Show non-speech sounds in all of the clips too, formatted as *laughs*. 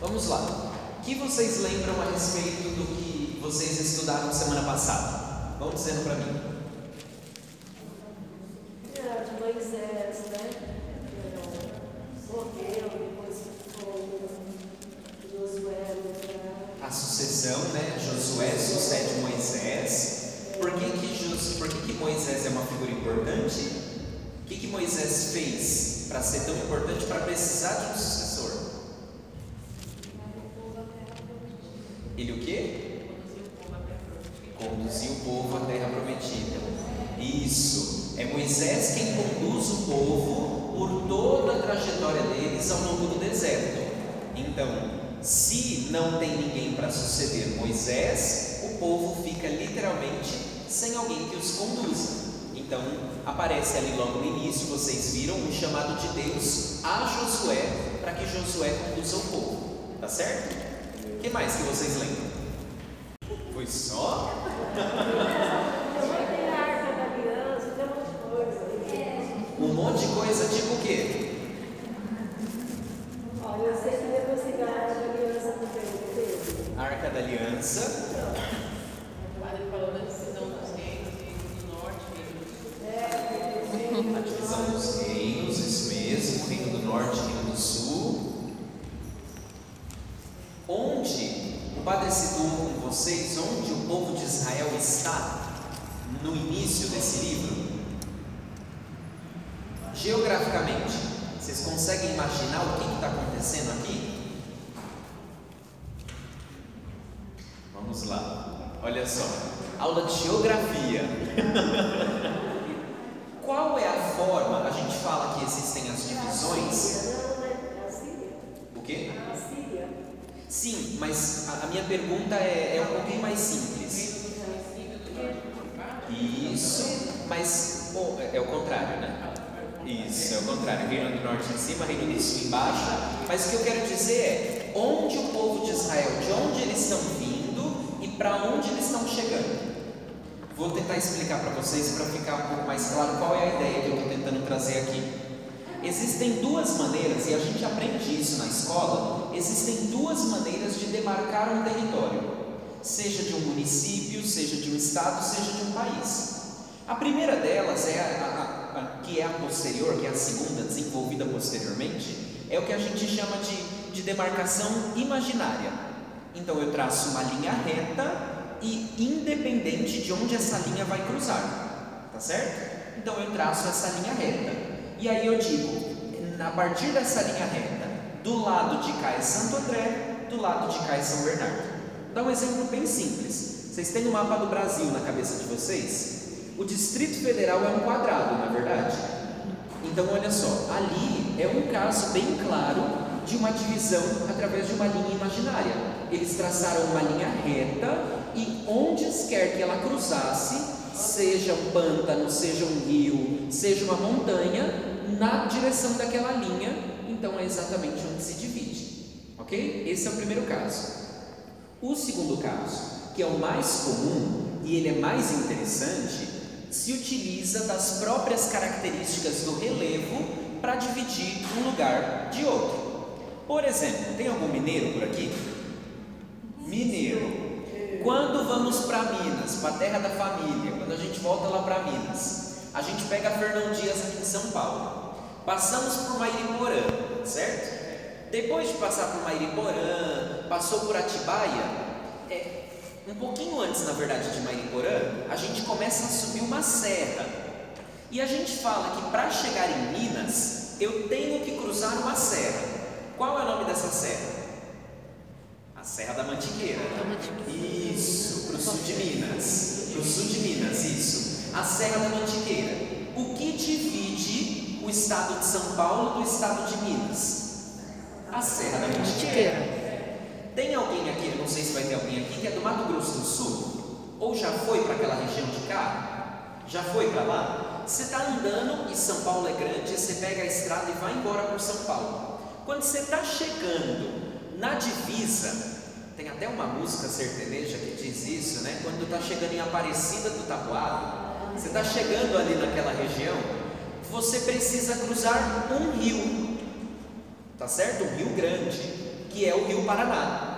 Vamos lá. O que vocês lembram a respeito do que vocês estudaram semana passada? Vão dizendo para mim. É, de Moisés, né? Morreu, depois ficou Josué. A sucessão, né? Josué sucede Moisés. Por que que, Jos, por que, que Moisés é uma figura importante? O que, que Moisés fez para ser tão importante para precisar de um sucessor? Ele o quê? conduzir o povo à terra prometida. Isso, é Moisés quem conduz o povo por toda a trajetória deles ao longo do deserto. Então, se não tem ninguém para suceder Moisés, o povo fica literalmente sem alguém que os conduza. Então, aparece ali logo no início, vocês viram, um chamado de Deus a Josué, para que Josué conduza o povo. Tá certo? O que mais que vocês lembram? Foi só? Tem a arca da aliança, tem um monte de coisa. Um monte de coisa, tipo o quê? Olha, eu sei que depois que a arca da aliança não teve. Arca da Aliança. O padre falou da decisão dos reis, reino do norte, reino do sul. A divisão dos reinos, isso mesmo, reino do norte, reino do sul. Onde o Padre citou com vocês, onde o povo de Israel está no início desse livro? Geograficamente, vocês conseguem imaginar o que está acontecendo aqui? Vamos lá, olha só, aula de geografia. *laughs* Qual é a forma? A gente fala que existem as divisões. Não, né? A Síria. O quê? A Síria. Sim, mas a, a minha pergunta é, é um pouquinho mais simples. Isso, mas bom, é, é o contrário, né? Isso, é o contrário. Reino do Norte em cima, Reino do Sul embaixo. Mas o que eu quero dizer é onde o povo de Israel, de onde eles estão vindo e para onde eles estão chegando. Vou tentar explicar para vocês para ficar um pouco mais claro qual é a ideia que eu estou tentando trazer aqui. Existem duas maneiras, e a gente aprende isso na escola, existem duas maneiras demarcar um território, seja de um município, seja de um estado, seja de um país. A primeira delas é a, a, a, que é a posterior, que é a segunda, desenvolvida posteriormente, é o que a gente chama de, de demarcação imaginária. Então eu traço uma linha reta e independente de onde essa linha vai cruzar, tá certo? Então eu traço essa linha reta. E aí eu digo, a partir dessa linha reta, do lado de cá é Santo André, do lado de cá é São Bernardo. Dá um exemplo bem simples. Vocês têm o um mapa do Brasil na cabeça de vocês? O Distrito Federal é um quadrado, na é verdade. Então olha só, ali é um caso bem claro de uma divisão através de uma linha imaginária. Eles traçaram uma linha reta e onde quer que ela cruzasse, seja um pântano, seja um rio, seja uma montanha, na direção daquela linha, então é exatamente onde se divide. Ok? Esse é o primeiro caso. O segundo caso, que é o mais comum e ele é mais interessante, se utiliza das próprias características do relevo para dividir um lugar de outro. Por exemplo, tem algum mineiro por aqui? Mineiro. Quando vamos para Minas, para a terra da família, quando a gente volta lá para Minas, a gente pega Fernão Dias aqui em São Paulo. Passamos por Mairiporã, certo? Depois de passar por Mairiporã, passou por Atibaia, é, um pouquinho antes, na verdade, de Mairiporã, a gente começa a subir uma serra. E a gente fala que para chegar em Minas, eu tenho que cruzar uma serra. Qual é o nome dessa serra? A Serra da Mantiqueira. Isso, para o sul de Minas. Para o sul de Minas, isso. A Serra da Mantiqueira. O que divide o estado de São Paulo do estado de Minas? A Serra da Mantiqueira. Tem alguém aqui, não sei se vai ter alguém aqui, que é do Mato Grosso do Sul? Ou já foi para aquela região de cá? Já foi para lá? Você está andando e São Paulo é grande, você pega a estrada e vai embora para São Paulo. Quando você está chegando na divisa, tem até uma música sertaneja que diz isso, né? Quando está chegando em Aparecida do Tabuado, você está chegando ali naquela região, você precisa cruzar um rio, tá certo? Um rio grande, que é o Rio Paraná.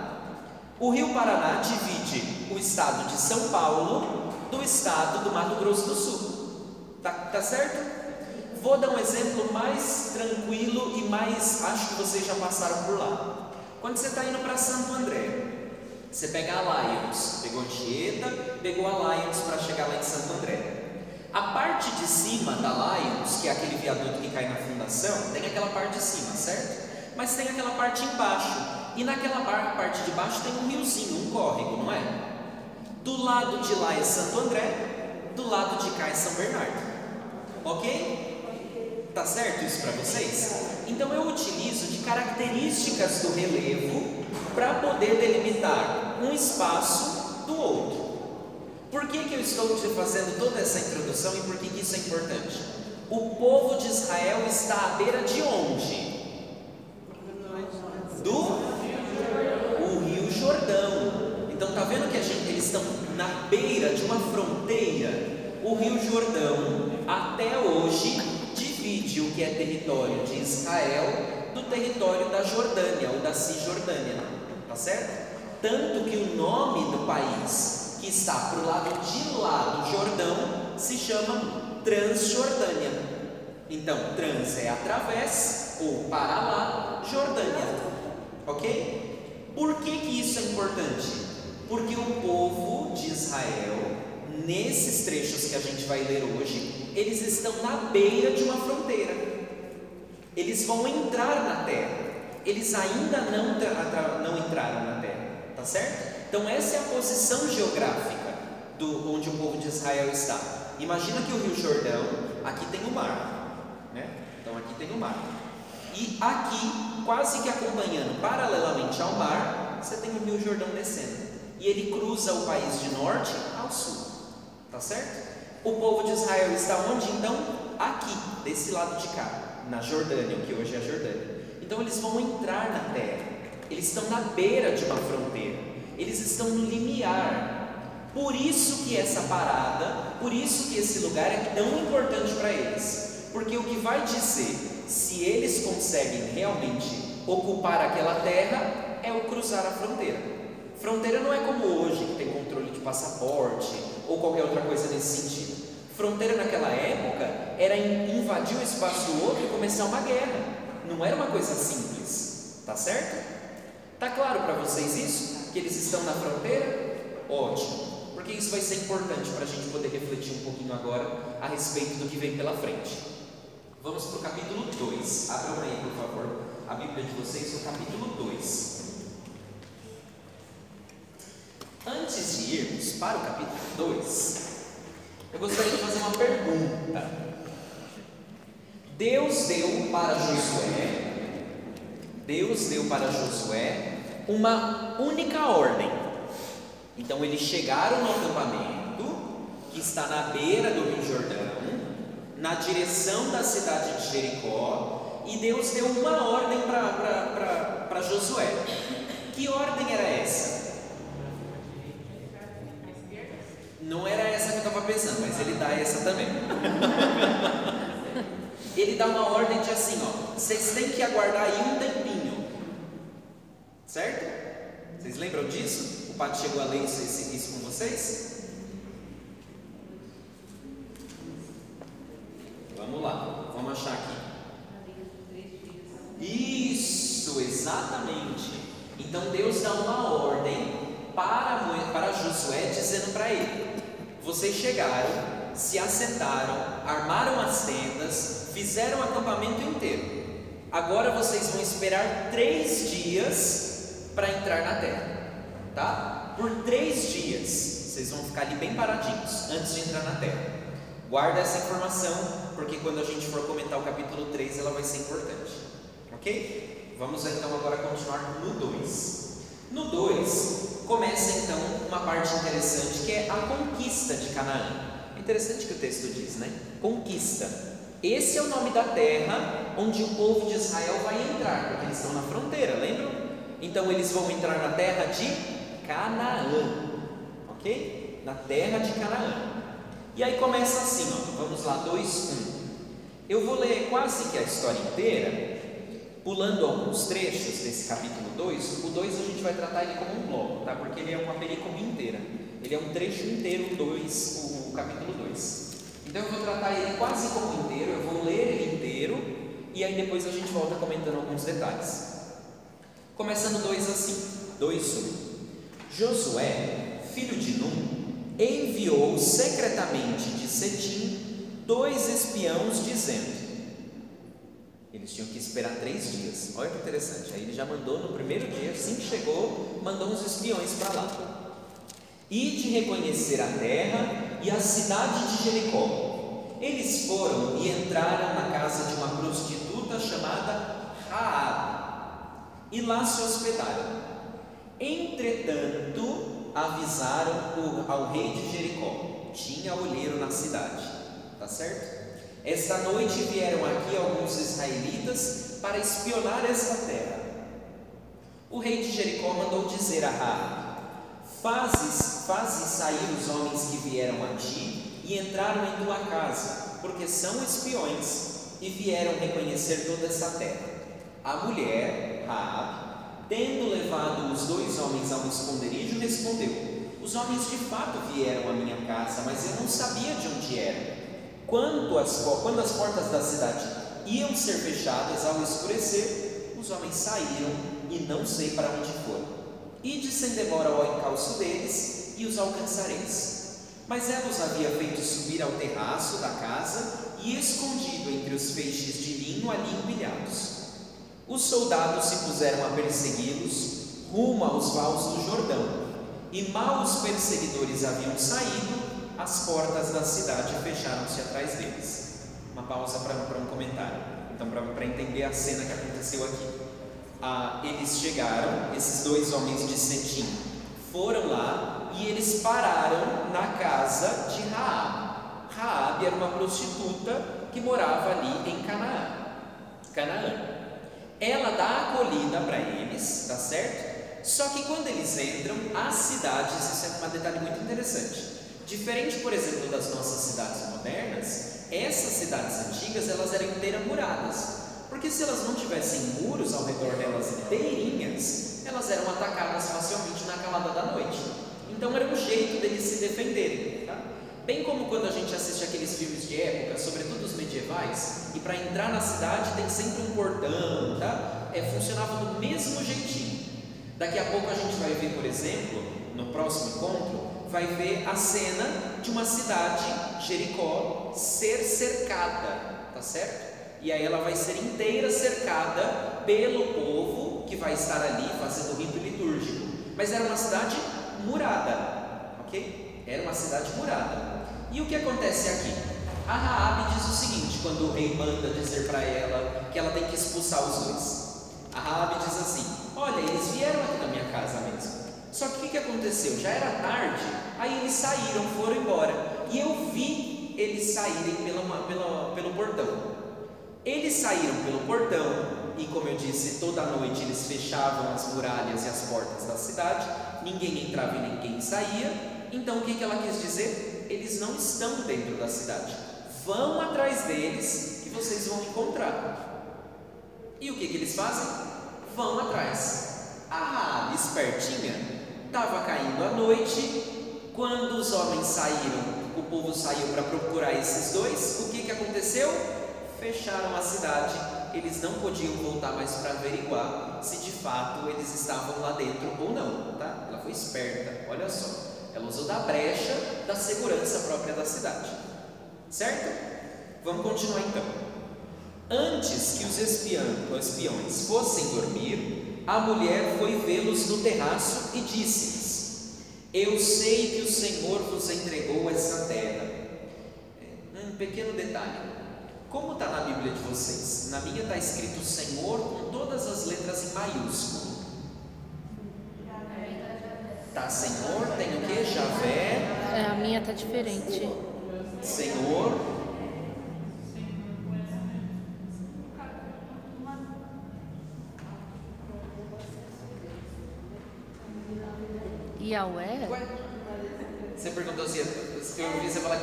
O Rio Paraná divide o estado de São Paulo do estado do Mato Grosso do Sul. Tá, tá certo? Vou dar um exemplo mais tranquilo e mais. Acho que vocês já passaram por lá. Quando você está indo para Santo André, você pega a Lions, pegou Anchieta, pegou a Lions para chegar lá em Santo André. A parte de cima da Lions, que é aquele viaduto que cai na fundação, tem aquela parte de cima, certo? Mas tem aquela parte embaixo. E naquela parte de baixo tem um riozinho, um córrego, não é? Do lado de lá é Santo André, do lado de cá é São Bernardo. Ok? Tá certo isso para vocês? Então eu utilizo de características do relevo para poder delimitar um espaço do outro. Por que, que eu estou te fazendo toda essa introdução e por que, que isso é importante? O povo de Israel está à beira de onde? Do o Rio Jordão. Então tá vendo que gente, eles estão na beira de uma fronteira. O Rio Jordão até hoje divide o que é território de Israel do território da Jordânia ou da Cisjordânia, tá certo? Tanto que o nome do país que está para o lado de lá do Jordão se chama Transjordânia. Então, trans é através ou para lá, Jordânia. Ok? Por que, que isso é importante? Porque o povo de Israel, nesses trechos que a gente vai ler hoje, eles estão na beira de uma fronteira. Eles vão entrar na terra. Eles ainda não, não entraram na terra. Tá certo? Então, essa é a posição geográfica do, onde o povo de Israel está. Imagina que o Rio Jordão, aqui tem o mar. Né? Então, aqui tem o mar. E aqui, quase que acompanhando paralelamente ao mar, você tem o Rio Jordão descendo. E ele cruza o país de norte ao sul. Tá certo? O povo de Israel está onde então? Aqui, desse lado de cá, na Jordânia, o que hoje é a Jordânia. Então eles vão entrar na terra. Eles estão na beira de uma fronteira. Eles estão no limiar. Por isso que essa parada, por isso que esse lugar é tão importante para eles. Porque o que vai dizer se eles conseguem realmente ocupar aquela terra é o cruzar a fronteira. Fronteira não é como hoje, que tem controle de passaporte ou qualquer outra coisa nesse sentido. Fronteira naquela época era invadir o espaço do outro e começar uma guerra. Não era uma coisa simples, tá certo? Tá claro para vocês isso? Que eles estão na fronteira? Ótimo, porque isso vai ser importante para a gente poder refletir um pouquinho agora a respeito do que vem pela frente. Vamos para o capítulo 2. Abram aí, por favor, a Bíblia de vocês, o capítulo 2. Antes de irmos para o capítulo 2, eu gostaria de fazer uma pergunta. Deus deu para Josué, Deus deu para Josué uma única ordem. Então eles chegaram no acampamento que está na beira do Rio Jordão, na direção da cidade de Jericó, e Deus deu uma ordem para Josué. Que ordem era essa? Não era essa que eu estava pensando, mas ele dá essa também. *laughs* ele dá uma ordem de assim, ó, vocês têm que aguardar aí um tempinho. Certo? Vocês lembram disso? O Pato chegou a ler isso, isso com vocês? Vamos lá, vamos achar aqui. Isso, exatamente. Então Deus dá uma ordem para, para Josué, dizendo para ele: vocês chegaram, se assentaram, armaram as tendas, fizeram o acampamento inteiro. Agora vocês vão esperar três dias para entrar na terra. tá? Por três dias, vocês vão ficar ali bem paradinhos antes de entrar na terra. Guarda essa informação, porque quando a gente for comentar o capítulo 3, ela vai ser importante, ok? Vamos então agora continuar no 2. No 2, começa então uma parte interessante que é a conquista de Canaã. Interessante que o texto diz, né? Conquista. Esse é o nome da terra onde o povo de Israel vai entrar, porque eles estão na fronteira, lembram? Então eles vão entrar na terra de Canaã, ok? Na terra de Canaã. E aí começa assim, ó, vamos lá, 2, 1. Eu vou ler quase que a história inteira, pulando alguns trechos desse capítulo 2. O 2 a gente vai tratar ele como um bloco, tá? Porque ele é uma película inteira. Ele é um trecho inteiro, 2, o capítulo 2. Então eu vou tratar ele quase como inteiro, eu vou ler ele inteiro e aí depois a gente volta comentando alguns detalhes. Começando 2 assim, 2, 1. Josué, filho de Num, enviou secretamente de Setim dois espiãos, dizendo: Eles tinham que esperar três dias. Olha que interessante. Aí ele já mandou no primeiro dia, assim que chegou, mandou uns espiões para lá. E de reconhecer a terra e a cidade de Jericó. Eles foram e entraram na casa de uma prostituta chamada Raab e lá se hospedaram. Entretanto, avisaram ao rei de Jericó: tinha olheiro na cidade, tá certo? Esta noite vieram aqui alguns israelitas para espionar esta terra. O rei de Jericó mandou dizer a Raab: Fazes, fazes sair os homens que vieram a ti e entraram em tua casa, porque são espiões e vieram reconhecer toda essa terra. A mulher, Raab, tendo levado os dois homens ao esconderijo, respondeu: Os homens de fato vieram à minha casa, mas eu não sabia de onde eram. Quando as, quando as portas da cidade iam ser fechadas ao escurecer, os homens saíram e não sei para onde foram. Ide sem demora ao encalço deles e os alcançareis. Mas ela os havia feito subir ao terraço da casa e escondido entre os feixes de linho ali empilhados. Os soldados se puseram a persegui-los rumo aos vales do Jordão, e mal os perseguidores haviam saído, as portas da cidade fecharam-se atrás deles. Uma pausa para um comentário, então para entender a cena que aconteceu aqui. Ah, eles chegaram, esses dois homens de Setim foram lá e eles pararam na casa de Raab. Raab era uma prostituta que morava ali em Canaã. Canaã. Ela dá acolhida para eles, tá certo? Só que quando eles entram, as cidades, isso é um detalhe muito interessante. Diferente, por exemplo, das nossas cidades modernas, essas cidades antigas elas eram inteiras muradas. Porque se elas não tivessem muros ao redor delas inteirinhas, elas eram atacadas facilmente na calada da noite. Então era um jeito deles se defenderem. Tá? Bem como quando a gente assiste aqueles filmes de época, sobretudo os medievais, e para entrar na cidade tem sempre um portão, tá? É, funcionava do mesmo jeitinho. Daqui a pouco a gente vai ver, por exemplo, no próximo encontro, vai ver a cena de uma cidade, Jericó, ser cercada, tá certo? E aí ela vai ser inteira cercada pelo povo que vai estar ali fazendo o rito litúrgico. Mas era uma cidade murada, ok? Era uma cidade murada. E o que acontece aqui? A Raabe diz o seguinte, quando o rei manda dizer para ela que ela tem que expulsar os dois. A Raabe diz assim: Olha, eles vieram aqui na minha casa mesmo. Só que o que, aconteceu? Já era tarde, aí eles saíram, foram embora. E eu vi eles saírem pela, pela, pelo portão. Eles saíram pelo portão, e como eu disse, toda noite eles fechavam as muralhas e as portas da cidade, ninguém entrava e ninguém saía. Então o que, que ela quis dizer? eles não estão dentro da cidade. Vão atrás deles que vocês vão encontrar. E o que, que eles fazem? Vão atrás. A Raab, espertinha, estava caindo à noite. Quando os homens saíram, o povo saiu para procurar esses dois. O que, que aconteceu? Fecharam a cidade. Eles não podiam voltar mais para averiguar se de fato eles estavam lá dentro ou não. Tá? Ela foi esperta, olha só. Ela usou da brecha da segurança própria da cidade. Certo? Vamos continuar então. Antes que os espiões fossem dormir, a mulher foi vê-los no terraço e disse-lhes: Eu sei que o Senhor vos entregou essa terra. É, um pequeno detalhe. Como está na Bíblia de vocês? Na minha está escrito Senhor com todas as letras em maiúsculo. Tá Senhor, tem o que? Javé. É, a minha tá diferente. Senhor. Yahweh? Você perguntou se eu ouvi você falar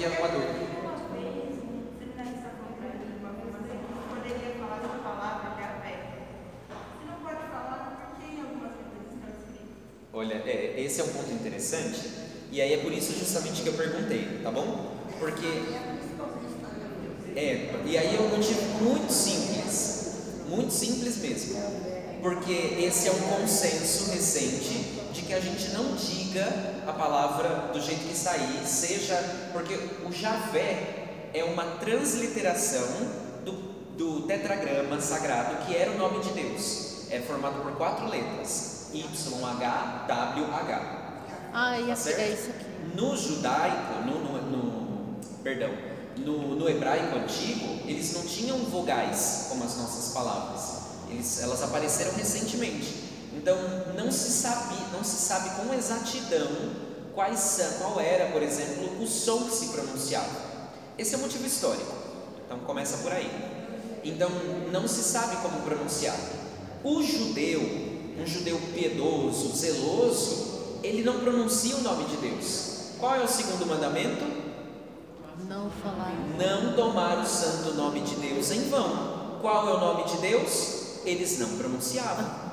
está escrito? Olha, é, esse é um ponto interessante, e aí é por isso justamente que eu perguntei, tá bom? Porque. É, e aí é um motivo muito simples, muito simples mesmo. Porque esse é um consenso recente de que a gente não diga a palavra do jeito que está aí, seja. Porque o Javé é uma transliteração do, do tetragrama sagrado que era o nome de Deus. É formado por quatro letras: YHWH. Ah, e Tá aqui, certo? é isso aqui. No judaico, no, no, no- perdão, no, no hebraico antigo, eles não tinham vogais como as nossas palavras. Eles, elas apareceram recentemente. Então não se sabe, não se sabe com exatidão quais são, qual era, por exemplo, o som que se pronunciava. Esse é o motivo histórico. Então começa por aí. Então não se sabe como pronunciar. O judeu, um judeu piedoso, zeloso, ele não pronuncia o nome de Deus. Qual é o segundo mandamento? Não falar. Não tomar o santo nome de Deus em vão. Qual é o nome de Deus? Eles não pronunciavam.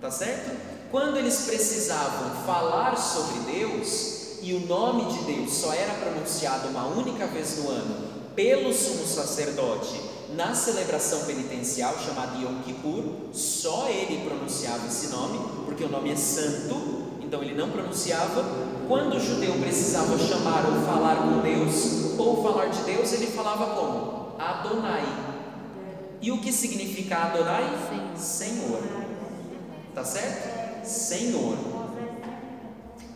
Tá certo? Quando eles precisavam falar sobre Deus e o nome de Deus só era pronunciado uma única vez no ano pelo sumo sacerdote na celebração penitencial chamada Yom Kippur, só ele pronunciava esse nome, porque o nome é santo, então ele não pronunciava. Quando o judeu precisava chamar ou falar com Deus, ou falar de Deus, ele falava como? Adonai. E o que significa Adonai? Senhor. Tá certo? Senhor.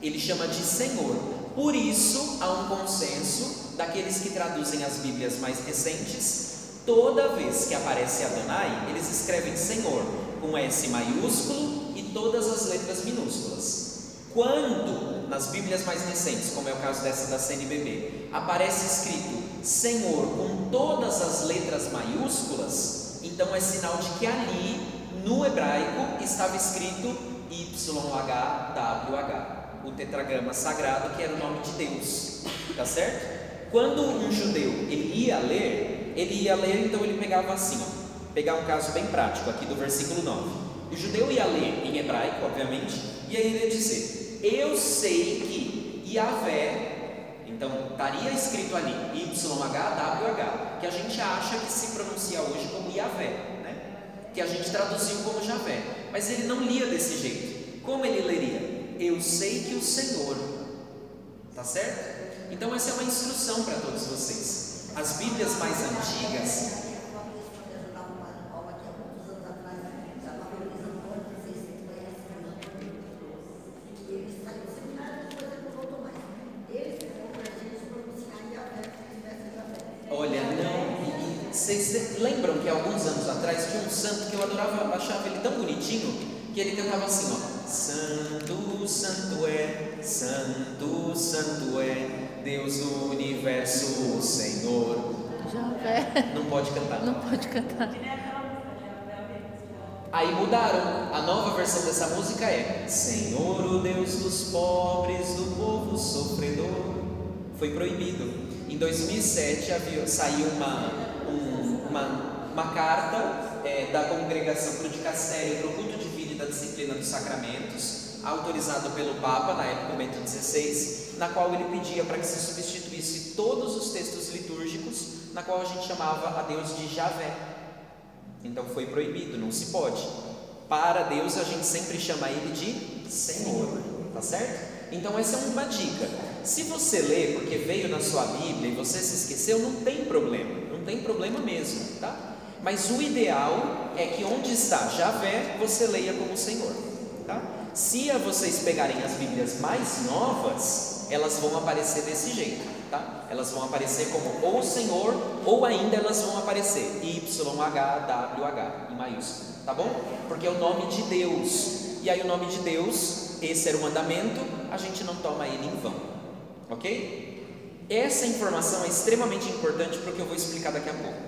Ele chama de Senhor. Por isso há um consenso daqueles que traduzem as Bíblias mais recentes. Toda vez que aparece Adonai, eles escrevem Senhor com S maiúsculo e todas as letras minúsculas. Quando nas Bíblias mais recentes, como é o caso dessa da CNBB, aparece escrito Senhor com todas as letras maiúsculas, então é sinal de que ali no hebraico estava escrito YHWH, o tetragrama sagrado que era o nome de Deus, tá certo? Quando um judeu ele ia ler, ele ia ler, então ele pegava assim, ó, pegar um caso bem prático aqui do versículo 9. O judeu ia ler em hebraico, obviamente, e aí ele ia dizer: Eu sei que Yahvé, então estaria escrito ali YHWH, que a gente acha que se pronuncia hoje como Yahvé? Que a gente traduziu como Javé, mas ele não lia desse jeito. Como ele leria? Eu sei que o Senhor, tá certo? Então essa é uma instrução para todos vocês. As Bíblias mais antigas, olha, não. e- e Vocês lembram que alguns anos atrás tinha um santo que eu adorava, achava ele tão bonitinho que ele cantava assim, ó. Santo, santo é, santo, santo é, Deus do universo, o Senhor. Javé. Não pode cantar. Não pode cantar. Aí mudaram. A nova versão dessa música é Senhor, o Deus dos pobres, do povo sofredor. Foi proibido. Em 2007 havia, saiu uma, um- uma, uma carta é, da congregação para o dicastério para o culto divino e da disciplina dos sacramentos, autorizado pelo Papa, na época Bento XVI, na qual ele pedia para que se substituísse todos os textos litúrgicos, na qual a gente chamava a Deus de Javé. Então foi proibido, não se pode. Para Deus a gente sempre chama ele de Senhor, tá certo? Então essa é uma dica. Se você lê porque veio na sua Bíblia e você se esqueceu, não tem problema, não tem problema mesmo, tá? Mas o ideal é que onde está Javé, você leia como Senhor, tá? Se vocês pegarem as Bíblias mais novas, elas vão aparecer desse jeito, tá? Elas vão aparecer como ou Senhor, ou ainda elas vão aparecer YHWH em maiúsculo, tá bom? Porque é o nome de Deus. E aí o nome de Deus, esse era o mandamento, a gente não toma ele em vão. OK? Essa informação é extremamente importante porque eu vou explicar daqui a pouco.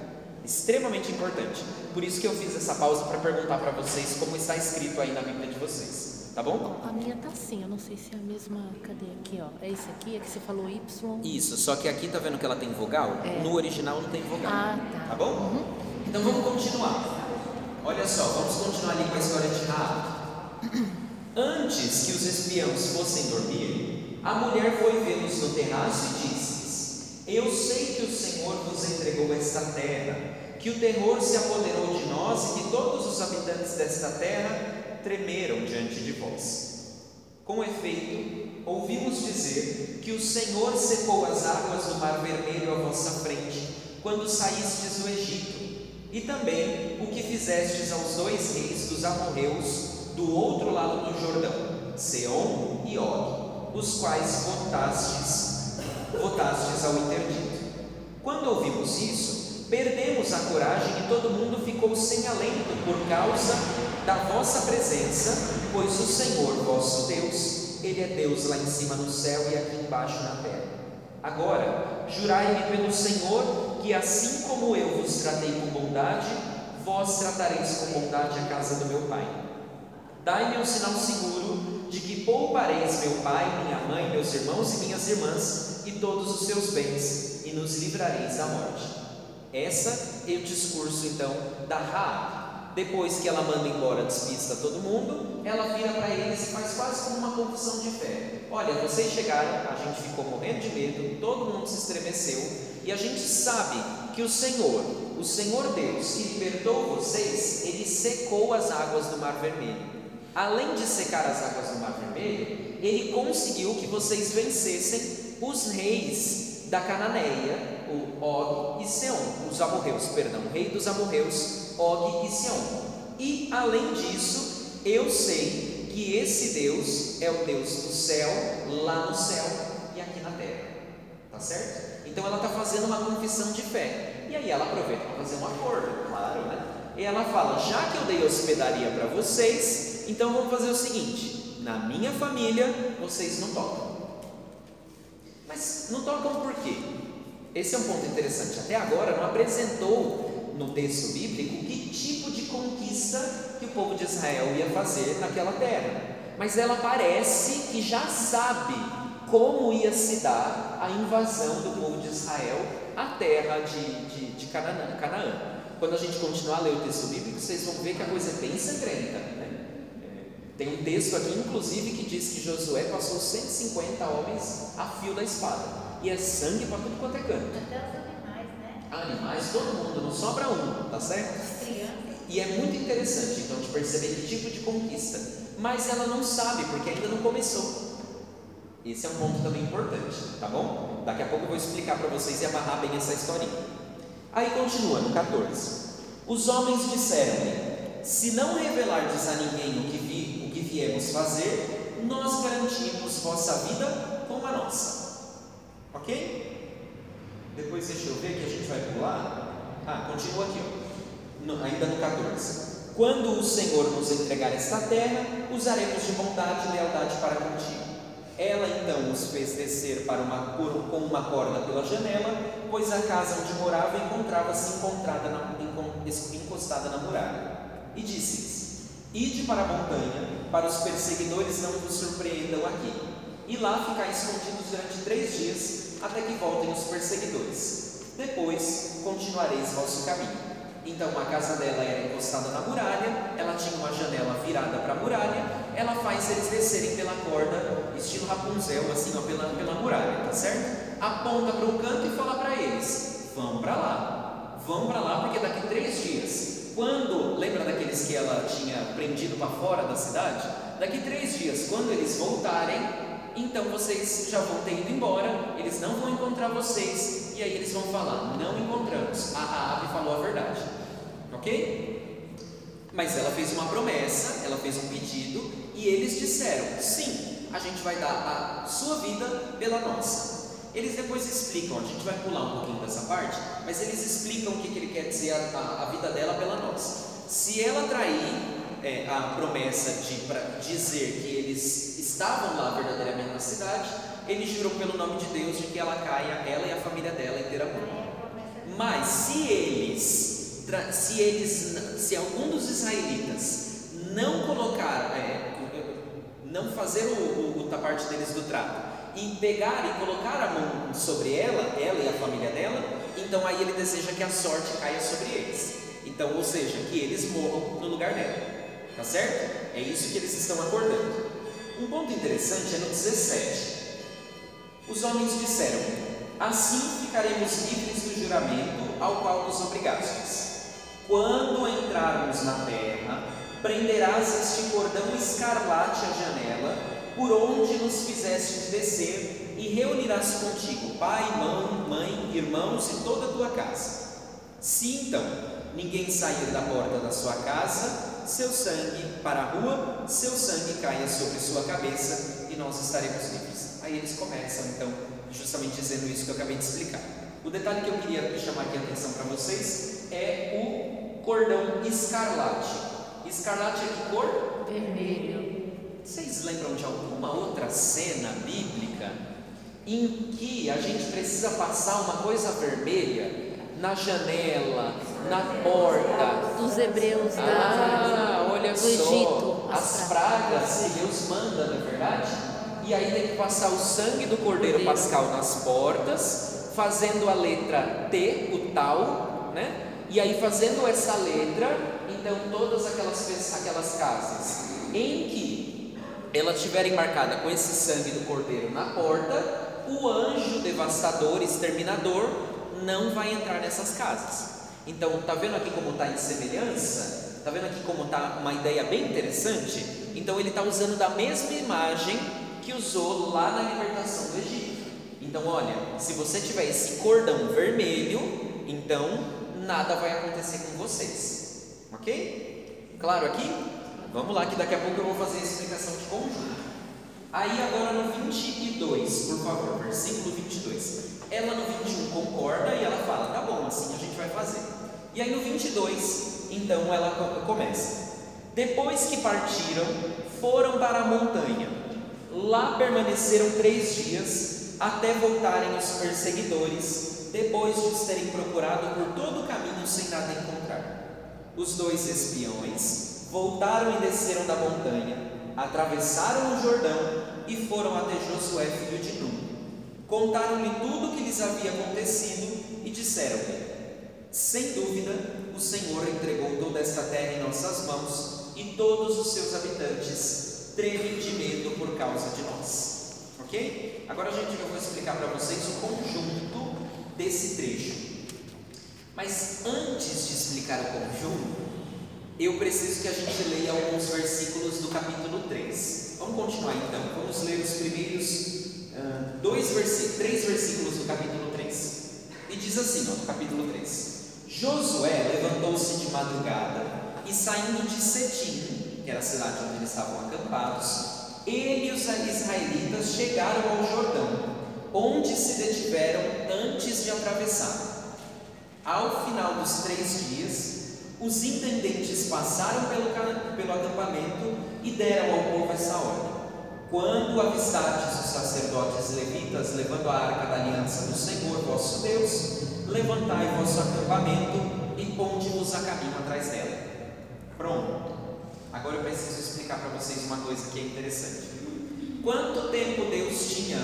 Extremamente importante. Por isso que eu fiz essa pausa para perguntar para vocês como está escrito aí na Bíblia de vocês. Tá bom? A minha tá assim, eu não sei se é a mesma. Cadê aqui, ó? É esse aqui? É que você falou Y? Isso, só que aqui tá vendo que ela tem vogal? É. No original não tem vogal. Ah, tá. Tá bom? Então vamos continuar. Olha só, vamos continuar ali com a história de Raab. *clears throat* Antes que os espiãos fossem dormir, a mulher foi vê-los no terraço e disse: Eu sei que o Senhor vos entregou esta terra, que o terror se apoderou de nós e que todos os habitantes desta terra tremeram diante de vós. Com efeito, ouvimos dizer que o Senhor secou as águas do Mar Vermelho à vossa frente, quando saístes do Egito, e também o que fizestes aos dois reis dos amorreus do outro lado do Jordão, Seom e Og, os quais votastes, votastes ao interdito. Quando ouvimos isso, perdemos a coragem e todo mundo ficou sem alento por causa da vossa presença, pois o Senhor vosso Deus, Ele é Deus lá em cima no céu e aqui embaixo na terra. Agora, jurai-me pelo Senhor que, assim como eu vos tratei com bondade, vós tratareis com bondade a casa do meu pai. Dai-me um sinal seguro de que poupareis meu pai, minha mãe, meus irmãos e minhas irmãs e todos os seus bens, e nos livrareis da morte. Essa é o discurso então da Raab. Depois que ela manda embora, despista todo mundo, ela vira para eles e faz quase como uma confissão de fé. Olha, vocês chegaram, a gente ficou morrendo de medo, todo mundo se estremeceu, e a gente sabe que o Senhor, o Senhor Deus, que libertou vocês, ele secou as águas do Mar Vermelho. Além de secar as águas do Mar Vermelho, ele conseguiu que vocês vencessem os reis da Cananeia, o Og e Seon, os amorreus, perdão, rei dos amorreus, Og e Seon. E além disso, eu sei que esse Deus é o Deus do céu, lá no céu e aqui na terra. Tá certo? Então ela está fazendo uma confissão de fé. E aí ela aproveita para fazer um acordo, claro, né? E ela fala: já que eu dei hospedaria para vocês, então vamos fazer o seguinte: na minha família vocês não tocam. Mas não tocam por quê? Esse é um ponto interessante. Até agora não apresentou no texto bíblico tipo de conquista que o povo de Israel ia fazer naquela terra. Mas ela parece que já sabe como ia se dar a invasão do povo de Israel à terra de, de, de Canaã, Canaã. Quando a gente continuar a ler o texto bíblico, vocês vão ver que a coisa é bem secreta. Né? É, Tem um texto aqui, inclusive, que diz que Josué passou 150 homens a fio da espada. E é sangue para tudo quanto é canto. Até os animais, né? Animais, todo mundo, não sobra um, tá certo? Crianças. E é muito interessante então de perceber que tipo de conquista. Mas ela não sabe, porque ainda não começou. Esse é um ponto também importante, tá bom? Daqui a pouco eu vou explicar para vocês e amarrar bem essa historinha. Aí continua no 14. Os homens disseram-lhe: Se não revelardes a ninguém o que, vi, o que viemos fazer, nós garantimos vossa vida como a nossa. Ok? Depois deixa eu ver que a gente vai pular. Ah, continua aqui, ó. No- ainda no 14. Quando o Senhor nos entregar esta terra, usaremos de bondade e lealdade para contigo. Ela então os fez descer para uma, por- com uma corda pela janela, pois a casa onde morava encontrava-se encostada na muralha. E disse-lhes: Ide para a montanha, para os perseguidores não vos surpreendam aqui. E lá ficai escondidos durante três dias, até que voltem os perseguidores. Depois continuareis vosso caminho. Então a casa dela era encostada na muralha, ela tinha uma janela virada para a muralha, ela faz eles descerem pela corda, estilo Rapunzel, assim, ó, pela, pela muralha, tá certo? Aponta para um canto e fala para eles: vão para lá, vão para lá, porque daqui três dias, quando, lembra daqueles que ela tinha prendido para fora da cidade? Daqui três dias, quando eles voltarem, então vocês já vão ter ido embora, eles não vão encontrar vocês, e aí eles vão falar: não encontramos. A Raabe falou a verdade, ok? Mas ela fez uma promessa, ela fez um pedido e eles disseram: sim, a gente vai dar a sua vida pela nossa. Eles depois explicam, a gente vai pular um pouquinho dessa parte, mas eles explicam o que, que ele quer dizer a, a, a vida dela pela nossa. Se ela trair é, a promessa de pra dizer que eles estavam lá verdadeiramente na cidade, ele jurou pelo nome de Deus de que ela caia, ela e a família dela inteiramente. Mas se eles, se eles, se algum dos israelitas não colocar, é, não fazer o, o, o parte deles do trato e pegar e colocar a mão sobre ela, ela e a família dela, então aí ele deseja que a sorte caia sobre eles. Então, ou seja, que eles morram no lugar dela. Tá certo? É isso que eles estão acordando. Um ponto interessante é no 17. Os homens disseram: Assim ficaremos livres do juramento ao qual nos obrigastes. Quando entrarmos na terra, prenderás este cordão escarlate à janela, por onde nos fizeste descer, e reunirás contigo pai, mãe, mãe, irmãos e toda a tua casa. Se então ninguém sair da porta da sua casa, seu sangue para a rua, seu sangue caia sobre sua cabeça e nós estaremos livres. Aí eles começam então, justamente dizendo isso que eu acabei de explicar. O detalhe que eu queria chamar aqui a atenção para vocês é o cordão escarlate. Escarlate é que cor? Vermelho. Vocês lembram de alguma outra cena bíblica em que a gente precisa passar uma coisa vermelha na janela, na porta? Dos hebreus da, Ah, olha do só, Egito. as pragas que Deus manda, não é verdade? E aí tem que passar o sangue do cordeiro pascal nas portas, fazendo a letra T, o tal, né? E aí fazendo essa letra, então todas aquelas, aquelas casas em que elas estiverem marcadas com esse sangue do cordeiro na porta, o anjo devastador, exterminador, não vai entrar nessas casas. Então, tá vendo aqui como está em semelhança? Tá vendo aqui como está uma ideia bem interessante? Então, ele está usando da mesma imagem que usou lá na libertação do Egito. Então, olha, se você tiver esse cordão vermelho, então nada vai acontecer com vocês, ok? Claro aqui? Vamos lá, que daqui a pouco eu vou fazer a explicação de conjunto. Aí agora no 22, por favor, versículo 22. Ela no 21 concorda e ela fala: tá bom, assim a gente vai fazer. E aí no 22, então ela co- começa. Depois que partiram, foram para a montanha. Lá permaneceram três dias até voltarem os perseguidores, depois de os terem procurado por todo o caminho sem nada encontrar. Os dois espiões voltaram e desceram da montanha, atravessaram o Jordão e foram até Josué, filho de Nun. Contaram-lhe tudo o que lhes havia acontecido e disseram-lhe: Sem dúvida, o Senhor entregou toda esta terra em nossas mãos e todos os seus habitantes tremem de medo por causa de nós. Ok? Agora a gente eu vou explicar para vocês o conjunto desse trecho. Mas antes de explicar o conjunto, eu preciso que a gente leia alguns versículos do capítulo 3. Vamos continuar então. Vamos ler os primeiros ah, dois versículos, três versículos do capítulo 3. E diz assim, ó, no capítulo 3: Josué levantou-se de madrugada e saindo de Setim, que era a cidade onde eles estavam acampados, ele e os israelitas chegaram ao Jordão, onde se detiveram antes de atravessar. Ao final dos três dias, os intendentes passaram pelo, pelo acampamento e deram ao povo essa ordem: Quando avistardes os sacerdotes levitas levando a arca da aliança do Senhor vosso Deus, levantai vosso acampamento e ponde-vos a caminho atrás dela. Pronto. Agora eu preciso explicar para vocês uma coisa que é interessante. Quanto tempo Deus tinha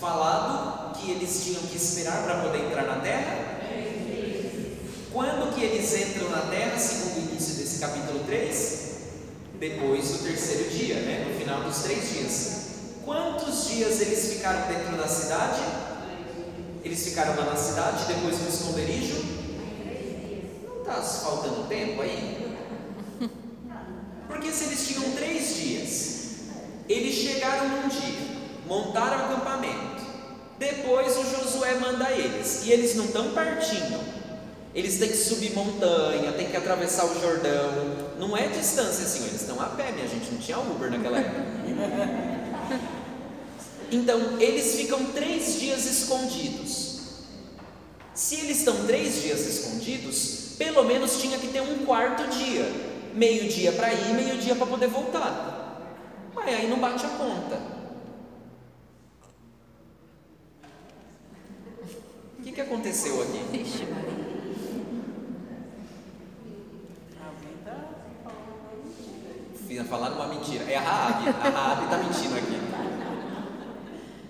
falado que eles tinham que esperar para poder entrar na terra? Quando que eles entram na terra, segundo o início desse capítulo 3? Depois do terceiro dia, né? no final dos três dias. Quantos dias eles ficaram dentro da cidade? Eles ficaram lá na cidade, depois no esconderijo? Não está faltando tempo aí? Porque se eles tinham três dias, eles chegaram num dia, montaram o acampamento, depois o Josué manda eles, e eles não estão partindo, Eles têm que subir montanha, têm que atravessar o Jordão. Não é distância assim, eles estão a pé, minha gente, não tinha Uber naquela época. Então, eles ficam três dias escondidos. Se eles estão três dias escondidos, pelo menos tinha que ter um quarto dia. Meio dia para ir, meio dia para poder voltar. Mas aí não bate a conta. O que, que aconteceu aqui? Vixe, Maria. Fiz- Falaram uma mentira. É a Raab. A Raab está mentindo aqui.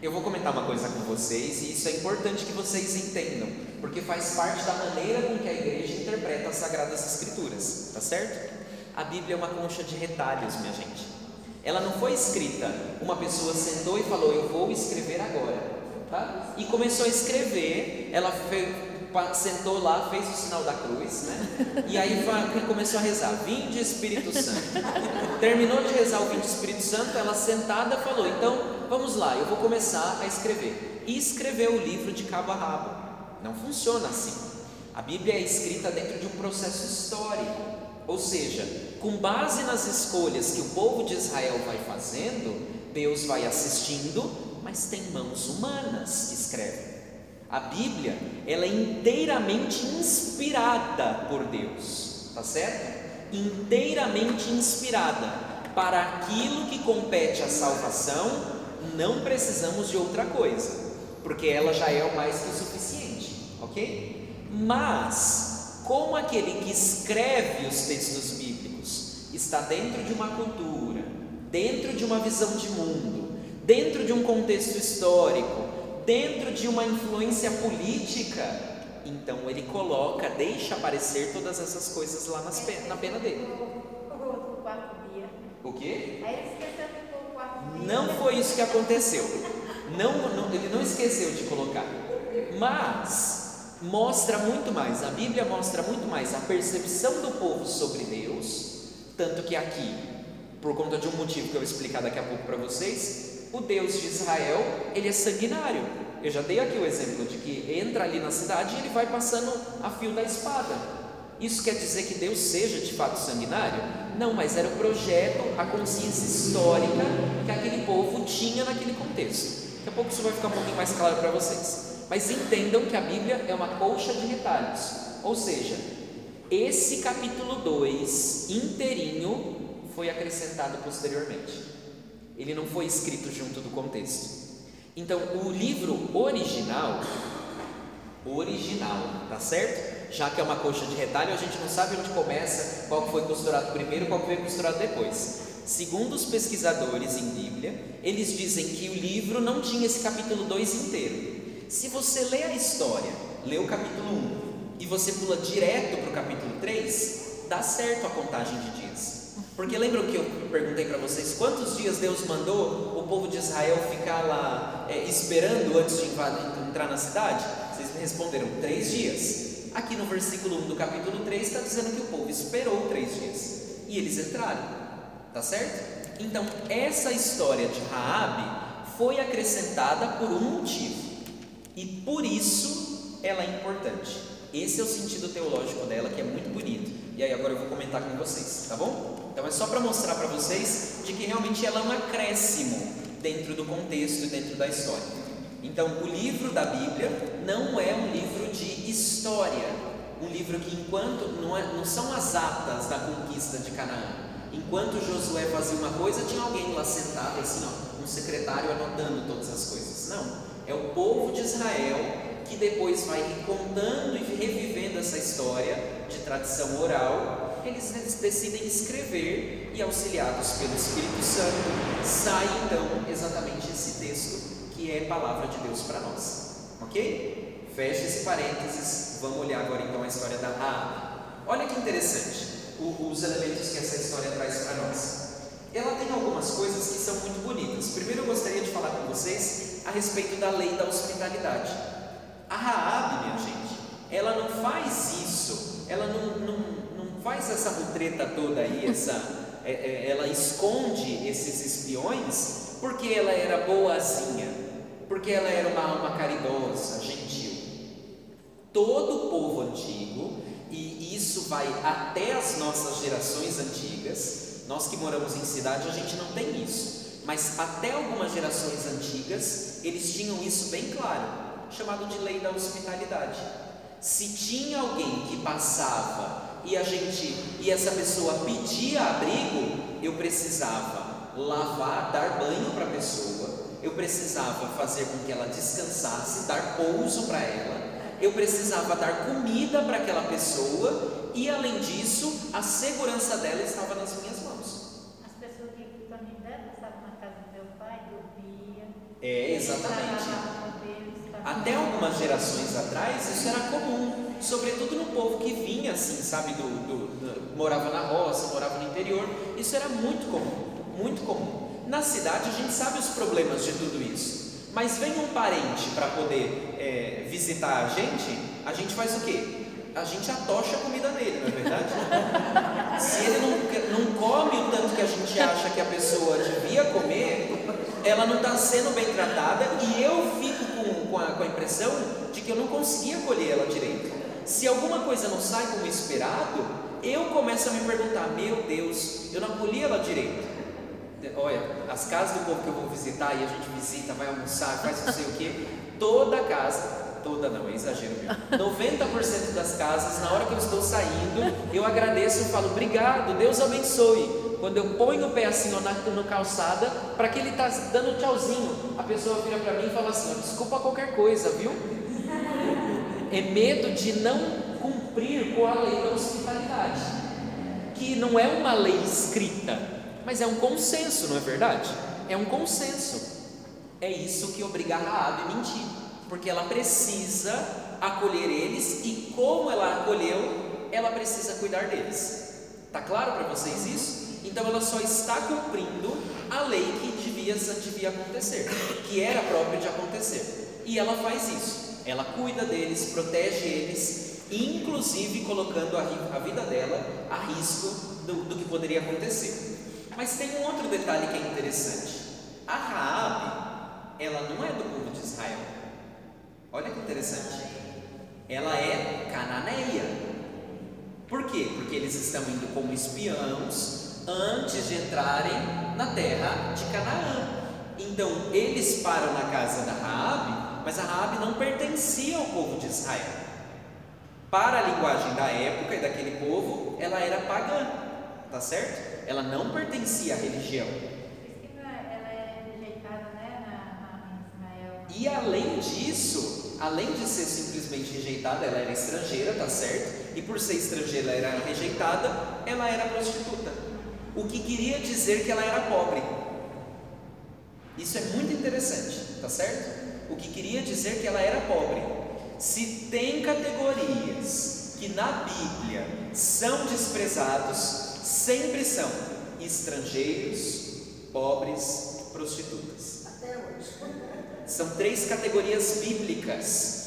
Eu vou comentar uma coisa com vocês e isso é importante que vocês entendam, porque faz parte da maneira com que a igreja interpreta as Sagradas Escrituras, tá certo? A Bíblia é uma concha de retalhos, minha gente. Ela não foi escrita, uma pessoa sentou e falou, eu vou escrever agora, tá? E começou a escrever, ela sentou lá, fez o sinal da cruz, né? E aí começou a rezar, vinde Espírito Santo. Terminou de rezar o vinde Espírito Santo, ela sentada falou, então vamos lá, eu vou começar a escrever. E escreveu o livro de cabo a rabo. Não funciona assim. A Bíblia é escrita dentro de um processo histórico. Ou seja, com base nas escolhas que o povo de Israel vai fazendo, Deus vai assistindo, mas tem mãos humanas que escrevem. A Bíblia, ela é inteiramente inspirada por Deus, tá certo? Inteiramente inspirada para aquilo que compete à salvação, não precisamos de outra coisa, porque ela já é o mais que o suficiente, ok? Mas, como aquele que escreve os textos bíblicos está dentro de uma cultura, dentro de uma visão de mundo, dentro de um contexto histórico, dentro de uma influência política, então ele coloca, deixa aparecer todas essas coisas lá na pena dele. O quê? Não foi isso que aconteceu. Não, não- ele não esqueceu de colocar. Mas mostra muito mais, a Bíblia mostra muito mais a percepção do povo sobre Deus, tanto que aqui, por conta de um motivo que eu vou explicar daqui a pouco para vocês, o Deus de Israel, ele é sanguinário. Eu já dei aqui o exemplo de que entra ali na cidade e ele vai passando a fio da espada. Isso quer dizer que Deus seja de fato sanguinário? Não, mas era o projeto, a consciência histórica que aquele povo tinha naquele contexto. Daqui a pouco isso vai ficar um pouquinho mais claro para vocês. Mas entendam que a Bíblia é uma colcha de retalhos. Ou seja, esse capítulo 2 inteirinho foi acrescentado posteriormente. Ele não foi escrito junto do contexto. Então, o livro original, original, tá certo? Já que é uma coxa de retalho, a gente não sabe onde começa, qual foi costurado primeiro, qual foi costurado depois. Segundo os pesquisadores em Bíblia, eles dizem que o livro não tinha esse capítulo 2 inteiro. Se você lê a história, lê o capítulo 1 um, e você pula direto para o capítulo 3, dá certo a contagem de dias. Porque lembram que eu perguntei para vocês quantos dias Deus mandou o povo de Israel ficar lá é, esperando antes de entrar na cidade? Vocês me responderam três dias. Aqui no versículo 1 do capítulo 3 está dizendo que o povo esperou três dias e eles entraram, tá certo? Então essa história de Raabe foi acrescentada por um motivo e por isso ela é importante. Esse é o sentido teológico dela que é muito bonito. E aí agora eu vou comentar com vocês, tá bom? Então é só para mostrar para vocês de que realmente ela é um acréscimo dentro do contexto e dentro da história. Então o livro da Bíblia não é um livro de história, um livro que enquanto não, é, não são as atas da conquista de Canaã. Enquanto Josué fazia uma coisa, tinha alguém lá sentado assim, ó, um secretário anotando todas as coisas. Não, é o povo de Israel que depois vai contando e revivendo essa história de tradição oral, eles decidem escrever e auxiliados pelo Espírito Santo, sai então exatamente esse texto que é palavra de Deus para nós. Ok? Fecha esse parênteses, vamos olhar agora então a história da Raabe. Olha que interessante os elementos que essa história traz para nós. Ela tem algumas coisas que são muito bonitas. Primeiro eu gostaria de falar com vocês a respeito da lei da hospitalidade. A Raabe, minha gente, ela não faz isso, ela não, não, não faz essa mutreta toda aí, *laughs* essa, é, é, ela esconde esses espiões porque ela era boazinha, porque ela era uma alma caridosa, gentil. Todo o povo antigo, e isso vai até as nossas gerações antigas, nós que moramos em cidade, a gente não tem isso, mas até algumas gerações antigas, eles tinham isso bem claro, chamado de lei da hospitalidade. Se tinha alguém que passava e a gente e essa pessoa pedia abrigo, eu precisava lavar, dar banho para a pessoa, eu precisava fazer com que ela descansasse, dar pouso para ela, eu precisava dar comida para aquela pessoa e além disso, a segurança dela estava nas minhas mãos. As pessoas que também né, passavam na casa do meu pai, dormia. É, exatamente. Até algumas gerações atrás isso era comum, sobretudo no povo que vinha assim, sabe, do, do, do, morava na roça, morava no interior, isso era muito comum, muito comum. Na cidade a gente sabe os problemas de tudo isso, mas vem um parente para poder é, visitar a gente, a gente faz o quê? A gente atocha a comida nele, não é verdade? *laughs* Se ele não, não come o tanto que a gente acha que a pessoa devia comer, ela não está sendo bem tratada e eu fico com, com, a, com a impressão de que eu não consegui acolher ela direito. Se alguma coisa não sai como esperado, eu começo a me perguntar: meu Deus, eu não acolhi ela direito. Olha, as casas do povo que eu vou visitar e a gente visita, vai almoçar, faz não sei o que, toda casa, toda não, é exagero mesmo. *laughs* 90% das casas, na hora que eu estou saindo, eu agradeço e falo obrigado, Deus abençoe. Quando eu ponho o pé assim na, na calçada, para que ele está dando tchauzinho, a pessoa vira para mim e fala assim: desculpa qualquer coisa, viu? É medo de não cumprir com a lei da hospitalidade, que não é uma lei escrita, mas é um consenso, não é verdade? É um consenso. É isso que obriga a Raab a mentir, porque ela precisa acolher eles e como ela acolheu, ela precisa cuidar deles. Tá claro para vocês isso? Então ela só está cumprindo a lei que devia, devia acontecer, que era próprio de acontecer. E ela faz isso. Ela cuida deles, protege eles, inclusive colocando a, a vida dela a risco do, do que poderia acontecer. Mas tem um outro detalhe que é interessante. A Raabe, ela não é do povo de Israel. Olha que interessante. Ela é cananeia. Por quê? Porque eles estão indo como espiãos antes de entrarem na terra de Canaã. Então eles param na casa da Raabe, mas a Raabe não pertencia ao povo de Israel. Para a linguagem da época e daquele povo, ela era pagã, tá certo? Ela não pertencia à religião. Ela rejeitada, na, na Israel. E além disso, além de ser simplesmente rejeitada, ela era estrangeira, tá certo? E por ser estrangeira, ela era rejeitada, ela era prostituta. O que queria dizer que ela era pobre. Isso é muito interessante, tá certo? O que queria dizer que ela era pobre. Se tem categorias que na Bíblia são desprezados, sempre são estrangeiros, pobres, prostitutas. São três categorias bíblicas.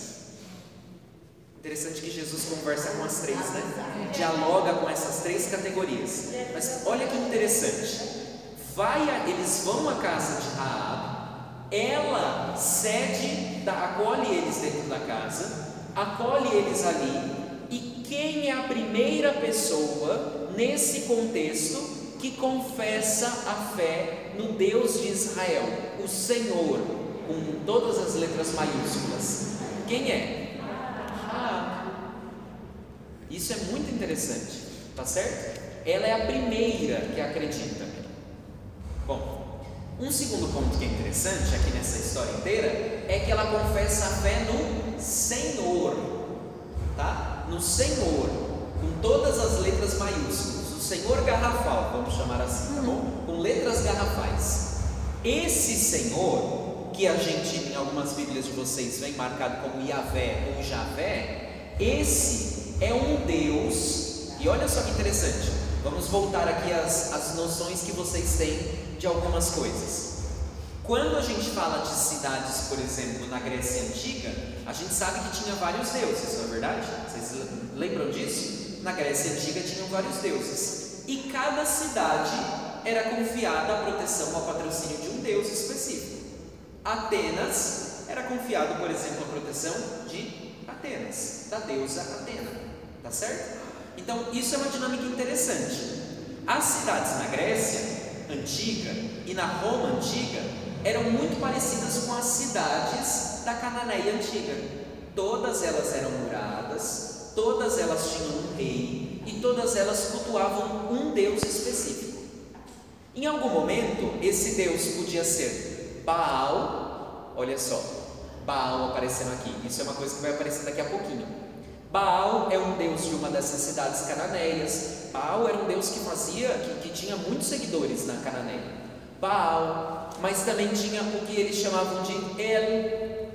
Interessante que Jesus conversa com as três, né? Dialoga com essas três categorias. Mas olha que interessante. Vai a, eles vão à casa de Raab, ela cede, acolhe eles dentro da casa, acolhe eles ali, e quem é a primeira pessoa nesse contexto que confessa a fé no Deus de Israel, o Senhor, com todas as letras maiúsculas? Quem é? Ah, isso é muito interessante, tá certo? Ela é a primeira que acredita. Bom, um segundo ponto que é interessante aqui nessa história inteira é que ela confessa a fé no Senhor, tá? No Senhor, com todas as letras maiúsculas, o Senhor garrafal, vamos chamar assim, tá bom? Com letras garrafais. Esse Senhor, que a gente em algumas Bíblias de vocês vem marcado como Yahvé ou Javé, esse é um Deus, e olha só que interessante, vamos voltar aqui às, às noções que vocês têm de algumas coisas. Quando a gente fala de cidades, por exemplo, na Grécia Antiga, a gente sabe que tinha vários deuses, não é verdade? Vocês lembram disso? Na Grécia Antiga tinham vários deuses. E cada cidade era confiada a proteção, ao patrocínio de um deus específico. Atenas era confiado, por exemplo, a proteção de Atenas, da deusa Atena, tá certo? Então isso é uma dinâmica interessante. As cidades na Grécia antiga e na Roma antiga eram muito parecidas com as cidades da Cananeia antiga. Todas elas eram muradas, todas elas tinham um rei e todas elas cultuavam um deus específico. Em algum momento, esse deus podia ser Baal, olha só, Baal aparecendo aqui, isso é uma coisa que vai aparecer daqui a pouquinho. Baal é um deus de uma dessas cidades cananeias. Baal era um deus que fazia, que, que tinha muitos seguidores na Cananeia. Baal, mas também tinha o que eles chamavam de El,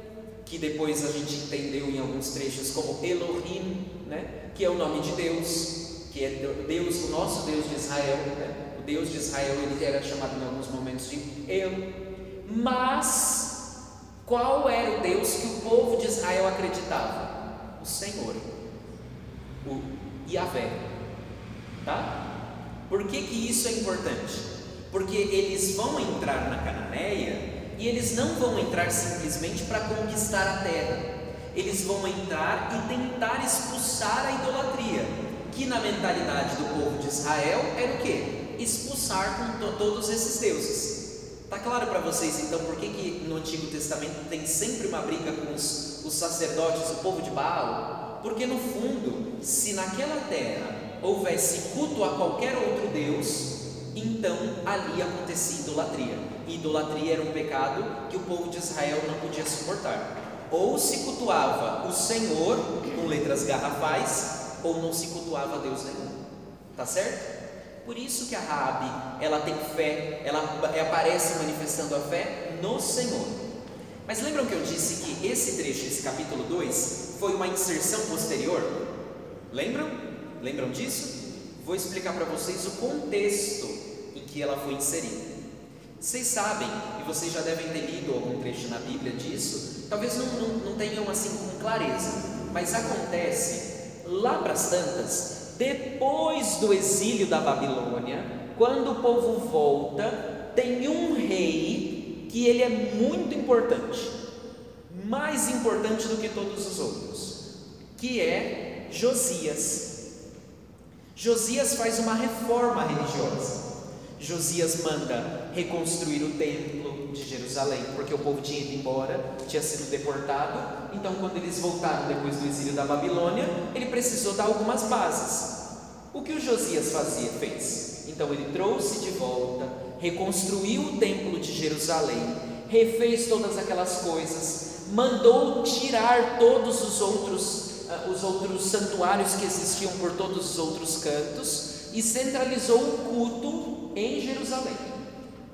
que depois a gente entendeu em alguns trechos como Elohim, né? que é o nome de Deus, que é Deus, o nosso Deus de Israel. Né? O Deus de Israel ele era chamado em alguns momentos de El. Mas qual era o Deus que o povo de Israel acreditava? O Senhor, o Yahvé. Tá? Por que, que isso é importante? porque eles vão entrar na Cananeia e eles não vão entrar simplesmente para conquistar a terra, eles vão entrar e tentar expulsar a idolatria, que na mentalidade do povo de Israel era o que? Expulsar com todos esses deuses. Tá claro para vocês então por que, que no Antigo Testamento tem sempre uma briga com os, os sacerdotes, o povo de Baal? Porque no fundo, se naquela terra houvesse culto a qualquer outro Deus, então ali acontecia idolatria. E idolatria era um pecado que o povo de Israel não podia suportar. Ou se cultuava o Senhor com letras garrafais, ou não se cultuava Deus nenhum. Tá certo? Por isso que a Rabi, ela tem fé, ela aparece manifestando a fé no Senhor. Mas lembram que eu disse que esse trecho, esse capítulo 2, foi uma inserção posterior? Lembram? Lembram disso? Vou explicar para vocês o contexto em que ela foi inserida. Vocês sabem, e vocês já devem ter lido algum trecho na Bíblia disso, talvez não, não, não tenham assim com clareza, mas acontece lá para as tantas, depois do exílio da Babilônia, quando o povo volta, tem um rei que ele é muito importante, mais importante do que todos os outros, que é Josias. Josias faz uma reforma religiosa. Josias manda reconstruir o templo de Jerusalém, porque o povo tinha ido embora, tinha sido deportado. Então, quando eles voltaram depois do exílio da Babilônia, ele precisou dar algumas bases. O que o Josias fazia, fez? Então, ele trouxe de volta, reconstruiu o templo de Jerusalém, refez todas aquelas coisas, mandou tirar todos os outros ah, os outros santuários que existiam por todos os outros cantos e centralizou o culto em Jerusalém.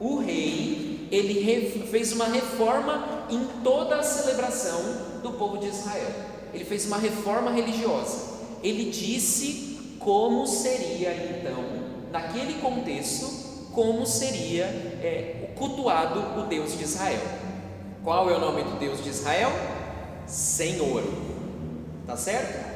O rei, ele fez uma reforma em toda a celebração do povo de Israel. Ele fez uma reforma religiosa. Ele disse como seria então, naquele contexto, como seria é, cultuado o Deus de Israel. Qual é o nome do Deus de Israel? Senhor. Tá certo?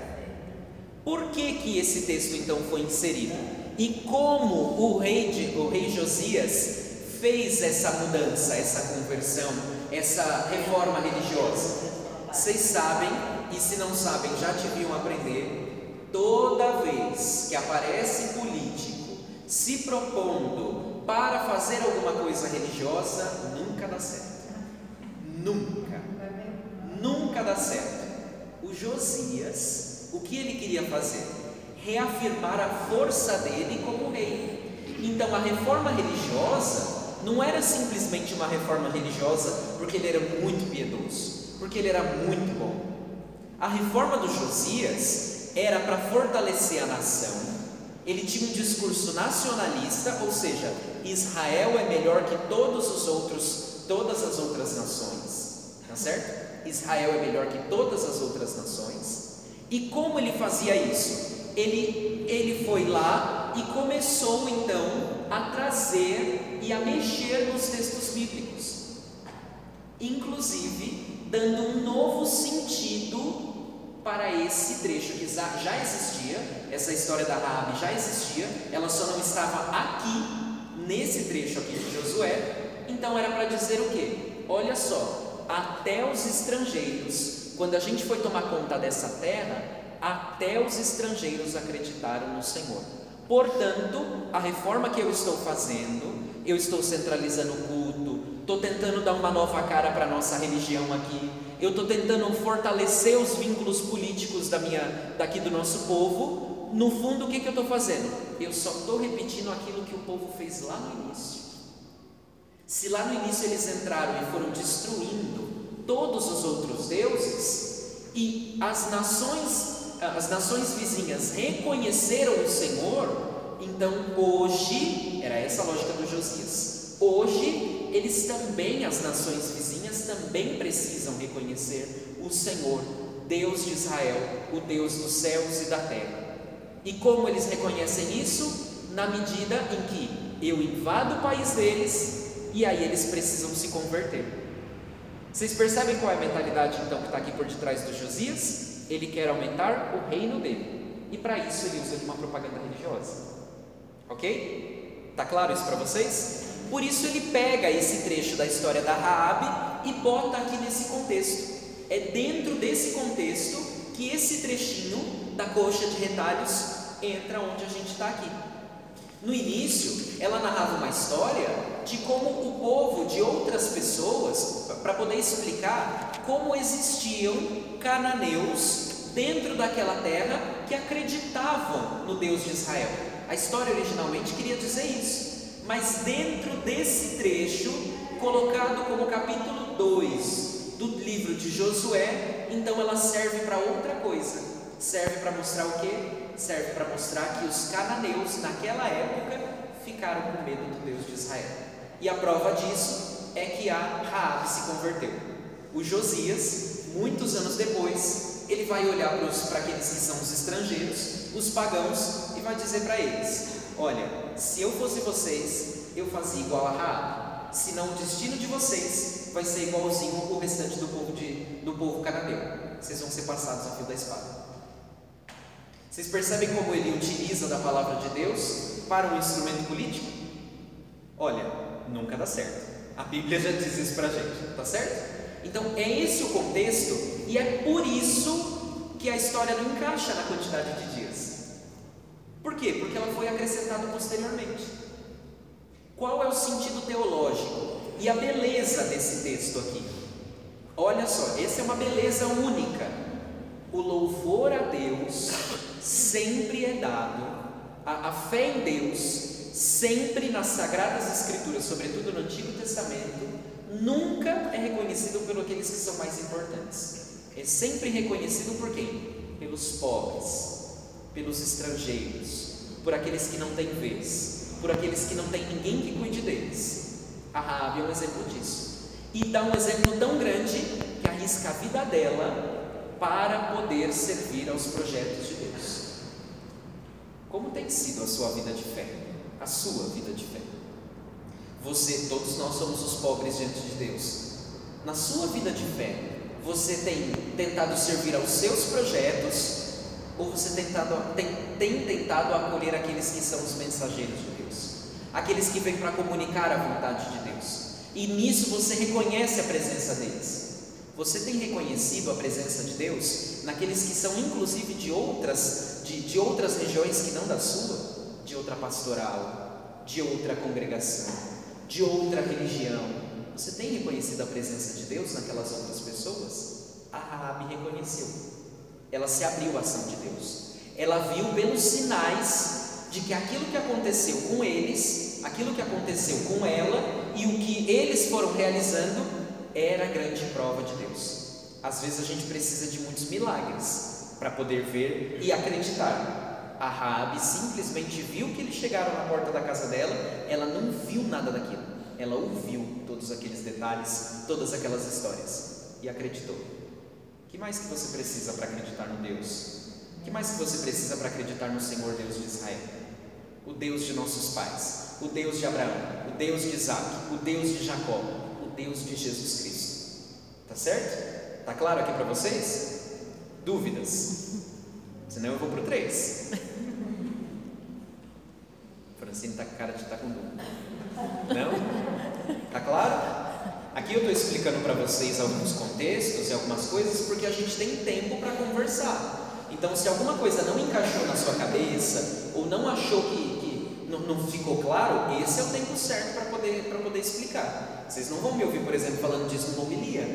Por que, que esse texto então foi inserido? E como o rei, de, o rei Josias fez essa mudança, essa conversão, essa reforma religiosa? Vocês sabem, e se não sabem, já deviam aprender, toda vez que aparece político se propondo para fazer alguma coisa religiosa, nunca dá certo. Nunca. Nunca dá certo o Josias, o que ele queria fazer? Reafirmar a força dele como rei. Então a reforma religiosa não era simplesmente uma reforma religiosa porque ele era muito piedoso, porque ele era muito bom. A reforma do Josias era para fortalecer a nação. Ele tinha um discurso nacionalista, ou seja, Israel é melhor que todos os outros, todas as outras nações, tá certo? Israel é melhor que todas as outras nações. E como ele fazia isso? Ele, ele foi lá e começou então a trazer e a mexer nos textos bíblicos, inclusive dando um novo sentido para esse trecho que já existia, essa história da Rabi já existia, ela só não estava aqui, nesse trecho aqui de Josué, então era para dizer o que? Olha só, até os estrangeiros, quando a gente foi tomar conta dessa terra, até os estrangeiros acreditaram no Senhor. Portanto, a reforma que eu estou fazendo, eu estou centralizando o culto, estou tentando dar uma nova cara para a nossa religião aqui, eu estou tentando fortalecer os vínculos políticos da minha, daqui do nosso povo. No fundo, o que, que eu estou fazendo? Eu só estou repetindo aquilo que o povo fez lá no início. Se lá no início eles entraram e foram destruindo todos os outros deuses, e as nações, as nações vizinhas reconheceram o Senhor, então hoje, era essa a lógica do Josias, hoje eles também, as nações vizinhas, também precisam reconhecer o Senhor, Deus de Israel, o Deus dos céus e da terra. E como eles reconhecem isso? Na medida em que eu invado o país deles e aí eles precisam se converter. Vocês percebem qual é a mentalidade então que está aqui por detrás do Josias? Ele quer aumentar o reino dele. E para isso ele usa de uma propaganda religiosa. Ok? Tá claro isso para vocês? Por isso ele pega esse trecho da história da Raabe e bota aqui nesse contexto. É dentro desse contexto que esse trechinho da coxa de retalhos entra onde a gente está aqui. No início, ela narrava uma história de como o povo de outras pessoas, para poder explicar como existiam cananeus dentro daquela terra que acreditavam no Deus de Israel. A história originalmente queria dizer isso, mas dentro desse trecho, colocado como capítulo 2 do livro de Josué, então ela serve para outra coisa. Serve para mostrar o que? serve para mostrar que os cananeus, naquela época, ficaram com medo do Deus de Israel. E a prova disso é que a Raabe se converteu. O Josias, muitos anos depois, ele vai olhar para aqueles que são os estrangeiros, os pagãos, e vai dizer para eles: Olha, se eu fosse vocês, eu fazia igual a Raabe, senão o destino de vocês vai ser igualzinho ao restante do povo, de, do povo cananeu. Vocês vão ser passados a fio da espada. Vocês percebem como ele utiliza da palavra de Deus para um instrumento político? Olha, nunca dá certo. A Bíblia já diz isso para a gente, tá certo? Então é esse o contexto e é por isso que a história não encaixa na quantidade de dias. Por quê? Porque ela foi acrescentada posteriormente. Qual é o sentido teológico e a beleza desse texto aqui? Olha só, essa é uma beleza única. O louvor a Deus sempre é dado, a, a fé em Deus, sempre nas Sagradas Escrituras, sobretudo no Antigo Testamento, nunca é reconhecido por aqueles que são mais importantes. É sempre reconhecido por quem? Pelos pobres, pelos estrangeiros, por aqueles que não têm vez, por aqueles que não têm ninguém que cuide deles. A Rabi é um exemplo disso. E dá um exemplo tão grande que arrisca a vida dela para poder servir aos projetos de Deus. Como tem sido a sua vida de fé? A sua vida de fé? Você, todos nós somos os pobres diante de Deus. Na sua vida de fé, você tem tentado servir aos seus projetos ou você tentado, tem, tem tentado acolher aqueles que são os mensageiros de Deus? Aqueles que vêm para comunicar a vontade de Deus. E nisso você reconhece a presença deles. Você tem reconhecido a presença de Deus naqueles que são inclusive de outras, de, de outras regiões que não da sua, de outra pastoral, de outra congregação, de outra religião. Você tem reconhecido a presença de Deus naquelas outras pessoas? A Raabe reconheceu. Ela se abriu à ação de Deus. Ela viu pelos sinais de que aquilo que aconteceu com eles, aquilo que aconteceu com ela e o que eles foram realizando era grande prova de Deus. Às vezes a gente precisa de muitos milagres para poder ver e acreditar. A Raabe simplesmente viu que eles chegaram na porta da casa dela, ela não viu nada daquilo. Ela ouviu todos aqueles detalhes, todas aquelas histórias e acreditou. O que mais que você precisa para acreditar no Deus? O que mais que você precisa para acreditar no Senhor Deus de Israel? O Deus de nossos pais, o Deus de Abraão, o Deus de Isaac, o Deus de Jacó, Deus de Jesus Cristo. Tá certo? Tá claro aqui para vocês? Dúvidas? Senão eu vou para o 3. Francine está com cara de estar tá com dúvida. Não? Tá claro? Aqui eu estou explicando para vocês alguns contextos e algumas coisas porque a gente tem tempo para conversar. Então, se alguma coisa não encaixou na sua cabeça ou não achou que, que não, não ficou claro, esse é o tempo certo para poder, para poder explicar. Vocês não vão me ouvir, por exemplo, falando disso numa homilia,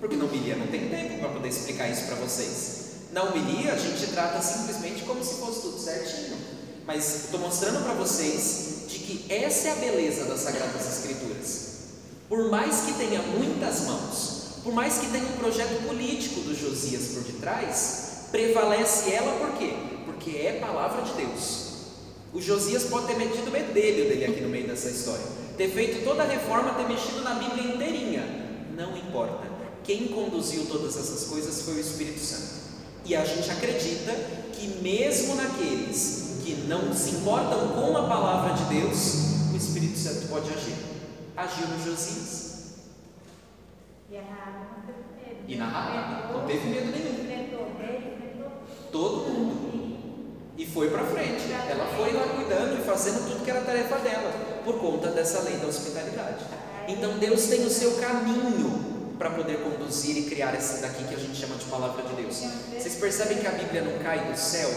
porque na homilia não tem tempo para poder explicar isso para vocês. Na homilia, a gente trata simplesmente como se fosse tudo certinho. Mas estou mostrando para vocês que essa é a beleza das Sagradas Escrituras. Por mais que tenha muitas mãos, por mais que tenha um projeto político do Josias por detrás, prevalece ela por quê? Porque é palavra de Deus. O Josias pode ter metido o bedelho dele aqui no meio dessa história, ter feito toda a reforma, ter mexido na Bíblia inteirinha. Não importa. Quem conduziu todas essas coisas foi o Espírito Santo. E a gente acredita que, mesmo naqueles que não se importam com a palavra de Deus, o Espírito Santo pode agir. Agiu no Josias. E a Raab não teve medo. Na Raab não teve medo nenhum. Todo mundo. E foi para frente. Ela foi lá cuidando e fazendo tudo que era tarefa dela, por conta dessa lei da hospitalidade. Então Deus tem o seu caminho para poder conduzir e criar essa daqui que a gente chama de palavra de Deus. Vocês percebem que a Bíblia não cai do céu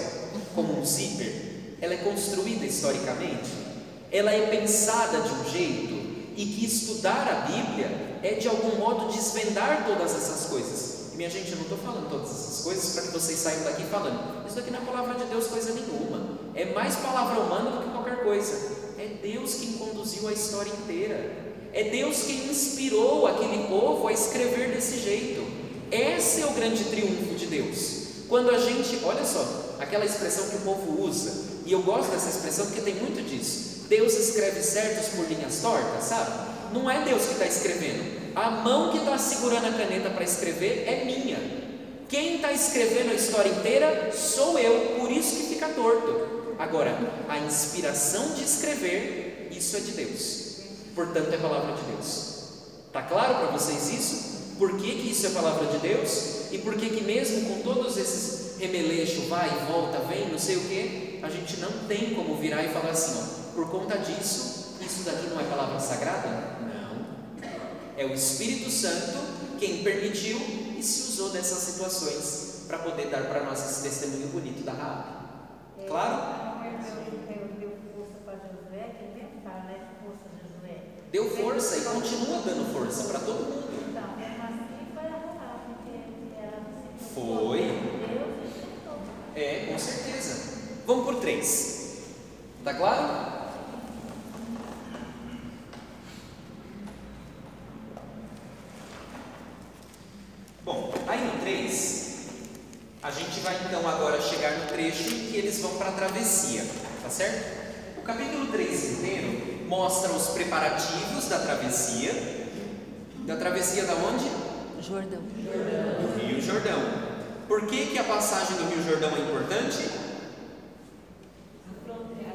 como um zíper? Ela é construída historicamente. Ela é pensada de um jeito e que estudar a Bíblia é de algum modo desvendar todas essas coisas. E minha gente, eu não estou falando todas essas coisas para que vocês saiam daqui falando. Isso aqui não é palavra de Deus coisa nenhuma. É mais palavra humana do que qualquer coisa. É Deus quem conduziu a história inteira. É Deus quem inspirou aquele povo a escrever desse jeito. Esse é o grande triunfo de Deus. Quando a gente, olha só, aquela expressão que o povo usa, e eu gosto dessa expressão porque tem muito disso. Deus escreve certos por linhas tortas, sabe? Não é Deus que está escrevendo. A mão que está segurando a caneta para escrever é minha. Quem está escrevendo a história inteira sou eu, por isso que fica torto. Agora, a inspiração de escrever, isso é de Deus. Portanto, é palavra de Deus. Está claro para vocês isso? Por que, que isso é palavra de Deus? E por que, que mesmo com todos esses remeleixos, vai volta, vem, não sei o que, a gente não tem como virar e falar assim, ó, por conta disso, isso daqui não é palavra sagrada? Não. É o Espírito Santo quem permitiu e se usou dessas situações para poder dar para nós esse testemunho bonito da Raab. Claro? Deu força para Josué, que ele mesmo fala? Força de Josué. Deu força e continua dando força para todo mundo. Então, assim foi. É, com certeza. Vamos por três. Tá claro? Bom, aí no 3, a gente vai então agora chegar no trecho em que eles vão para a travessia, tá certo? O capítulo 3 inteiro mostra os preparativos da travessia. Da travessia da onde? Jordão. do Rio Jordão. Por que, que a passagem do Rio Jordão é importante?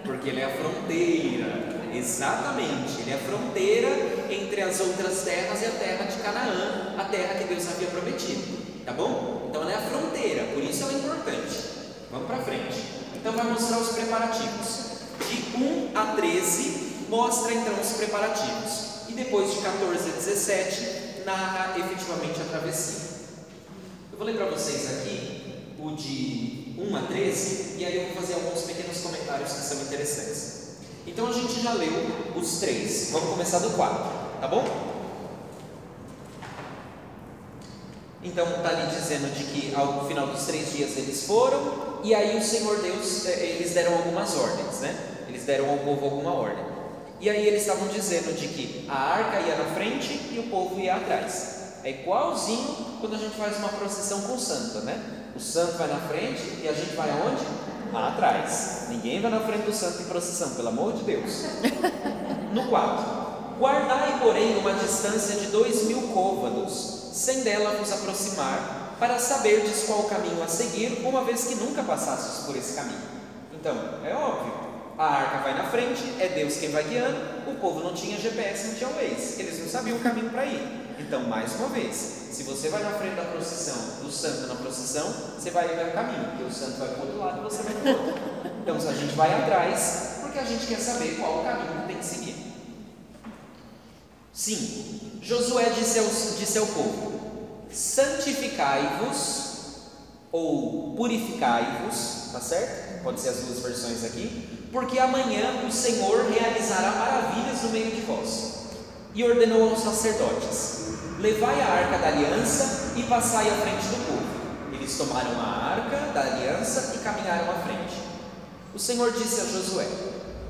Porque ele é a fronteira. Exatamente, ele é a fronteira entre as outras terras e a terra de Canaã, a terra que Deus havia prometido. Tá bom? Então ela é a fronteira, por isso ela é importante. Vamos para frente. Então vai mostrar os preparativos. De 1 a 13 mostra então os preparativos. E depois de 14 a 17 narra efetivamente a travessia. Eu vou ler para vocês aqui o de 1 a 13 e aí eu vou fazer alguns pequenos comentários que são interessantes. Então a gente já leu os três, vamos começar do 4, tá bom? Então está ali dizendo de que ao final dos três dias eles foram e aí o Senhor Deus, eh, eles deram algumas ordens, né? Eles deram ao povo alguma ordem. E aí eles estavam dizendo de que a arca ia na frente e o povo ia atrás. É igualzinho quando a gente faz uma procissão com o santo, né? O santo vai na frente e a gente vai aonde? Atrás. Ninguém vai na frente do santo em procissão, pelo amor de Deus. *laughs* No 4. Guardai, porém, uma distância de dois mil côvados, sem dela vos aproximar, para saberdes qual o caminho a seguir, uma vez que nunca passastes por esse caminho. Então, é óbvio, a arca vai na frente, é Deus quem vai guiando, o povo não tinha GPS, não tinha Waze, eles não sabiam o caminho para ir. Então, mais uma vez, se você vai na frente da procissão, do santo na procissão, você vai ver o caminho, porque o santo vai para o outro lado e você vai para o outro. Então, a gente vai atrás, porque a gente quer saber qual o caminho que tem que seguir. Sim, Josué disse ao, disse ao povo: santificai-vos ou purificai-vos, tá certo? Pode ser as duas versões aqui, porque amanhã o Senhor realizará maravilhas no meio de vós. E ordenou aos sacerdotes: Levai a arca da aliança e passai à frente do povo. Eles tomaram a arca da aliança e caminharam à frente. O Senhor disse a Josué: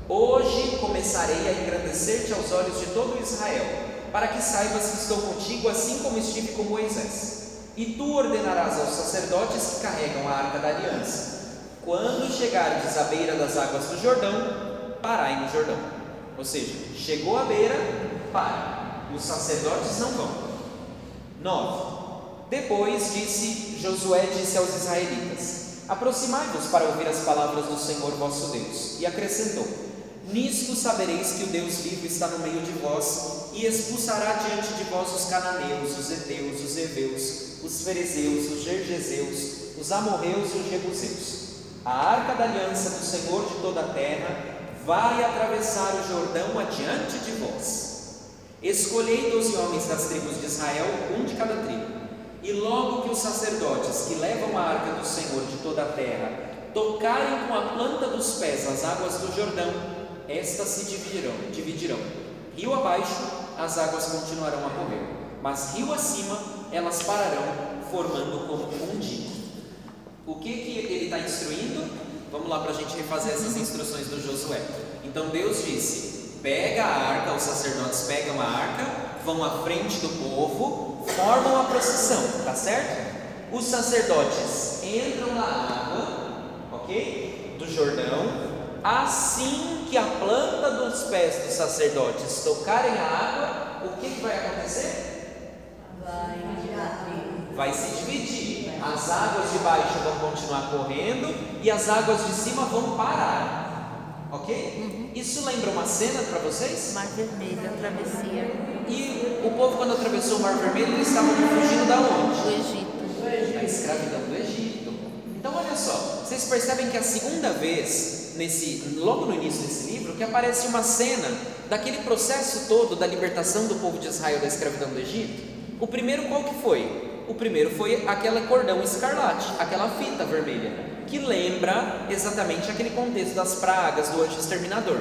Hoje começarei a engrandecer-te aos olhos de todo Israel, para que saibas que estou contigo, assim como estive com Moisés. E tu ordenarás aos sacerdotes que carregam a arca da aliança: Quando chegardes à beira das águas do Jordão, parai no Jordão. Ou seja, chegou à beira, para. Os sacerdotes não vão. 9. Depois disse Josué disse aos israelitas: Aproximai-vos para ouvir as palavras do Senhor vosso Deus. E acrescentou: Nisto sabereis que o Deus vivo está no meio de vós, e expulsará diante de vós os cananeus, os heteus, os heveus, os ferezeus, os gergeseus, os amorreus e os jebuseus. A arca da aliança do Senhor de toda a terra vai atravessar o Jordão adiante de vós. Escolhei doze homens das tribos de Israel, um de cada tribo. E logo que os sacerdotes que levam a arca do Senhor de toda a terra tocarem com a planta dos pés as águas do Jordão, estas se dividirão, dividirão. Rio abaixo, as águas continuarão a correr, mas rio acima, elas pararão, formando como um dia. O que, que ele está instruindo? Vamos lá para a gente refazer essas instruções do Josué. Então Deus disse: pega a arca, os sacerdotes pegam a arca, vão à frente do povo, formam a procissão, tá certo? Os sacerdotes entram na água, ok? Do Jordão. Assim que a planta dos pés dos sacerdotes tocarem a água, o que, que vai acontecer? Vai se dividir. As águas de baixo vão continuar correndo e as águas de cima vão parar. Ok? Isso lembra uma cena para vocês? Mar Vermelho, a travessia E o povo, quando atravessou o Mar Vermelho, eles estavam fugindo da onde? do Egito. Da escravidão do Egito. Então, olha só, vocês percebem que a segunda vez, nesse, logo no início desse livro, que aparece uma cena daquele processo todo da libertação do povo de Israel da escravidão do Egito. O primeiro qual que foi? O primeiro foi aquele cordão escarlate, aquela fita vermelha, que lembra exatamente aquele contexto das pragas, do anjo exterminador.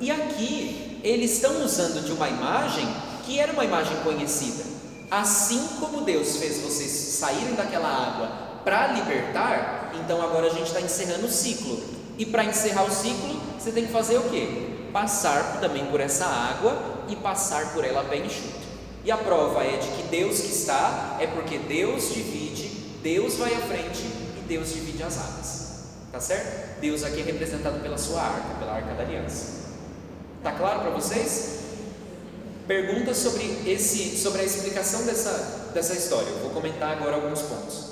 E aqui eles estão usando de uma imagem que era uma imagem conhecida. Assim como Deus fez vocês saírem daquela água para libertar, então agora a gente está encerrando o ciclo. E para encerrar o ciclo, você tem que fazer o quê? Passar também por essa água e passar por ela bem enxuto. E a prova é de que Deus que está, é porque Deus divide, Deus vai à frente Deus divide as águas. Tá certo? Deus aqui é representado pela sua arca, pela arca da aliança. Tá claro para vocês? Perguntas sobre esse, sobre a explicação dessa, dessa história. Eu vou comentar agora alguns pontos.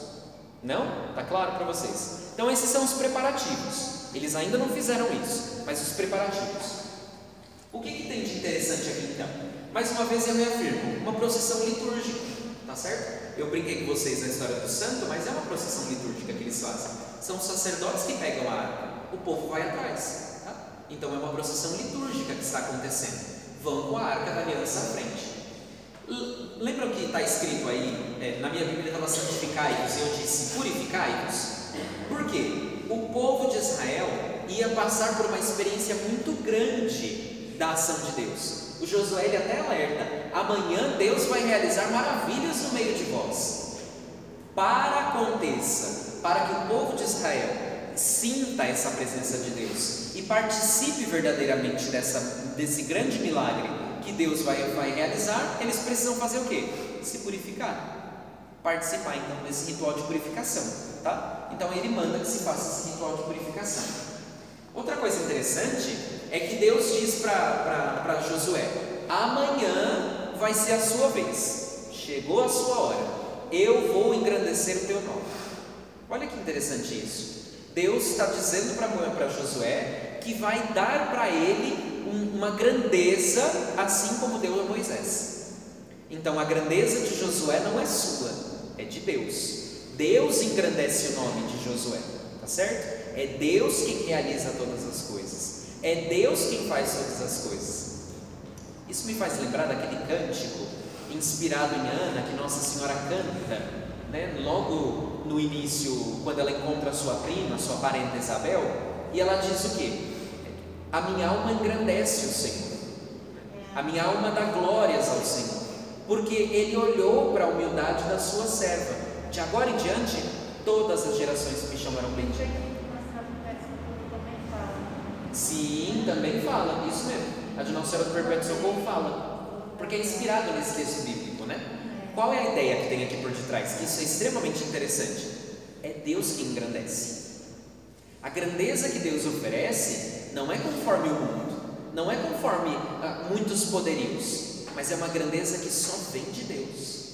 Não? Tá claro para vocês? Então esses são os preparativos. Eles ainda não fizeram isso, mas os preparativos. O que, que tem de interessante aqui então? Mais uma vez eu reafirmo, uma procissão litúrgica, tá certo? Eu brinquei com vocês na história do santo, mas é uma procissão litúrgica que eles fazem. São os sacerdotes que pegam a arca, o povo vai atrás. Tá? Então é uma procissão litúrgica que está acontecendo. Vão com a arca da aliança à frente. Lembram que está escrito aí, é, na minha Bíblia estava santificai-vos e eu disse purificai-vos? Por quê? O povo de Israel ia passar por uma experiência muito grande da ação de Deus. O Josué ele até alerta: amanhã Deus vai realizar maravilhas no meio de vós. Para aconteça, para que o povo de Israel sinta essa presença de Deus e participe verdadeiramente dessa, desse grande milagre que Deus vai, vai realizar, eles precisam fazer o quê? Se purificar. Participar então desse ritual de purificação, tá? Então ele manda que se faça esse ritual de purificação. Outra coisa interessante é que Deus diz para Josué: amanhã vai ser a sua vez, chegou a sua hora, eu vou engrandecer o teu nome. Olha que interessante isso. Deus está dizendo para Josué que vai dar para ele um- uma grandeza, assim como deu a Moisés. Então a grandeza de Josué não é sua, é de Deus. Deus engrandece o nome de Josué, tá certo? É Deus quem realiza todas as coisas. É Deus quem faz todas as coisas. Isso me faz lembrar daquele cântico inspirado em Ana que Nossa Senhora canta, né? logo no início, quando ela encontra sua prima, sua parenta Isabel, e ela diz o que? A minha alma engrandece o Senhor, a minha alma dá glórias ao Senhor, porque ele olhou para a humildade da sua serva. De agora em diante, todas as gerações me chamarão bendita. Também fala, isso mesmo. A de Nossa Senhora do Perpétuo Socorro fala, porque é inspirado nesse texto bíblico, né? Qual é a ideia que tem aqui por detrás? Que isso é extremamente interessante. É Deus que engrandece. A grandeza que Deus oferece não é conforme o mundo, não é conforme ah, muitos poderios, mas é uma grandeza que só vem de Deus,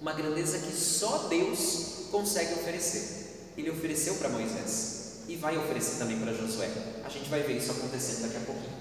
uma grandeza que só Deus consegue oferecer. Ele ofereceu para Moisés e vai oferecer também para Josué. A gente vai ver isso acontecendo daqui a pouquinho.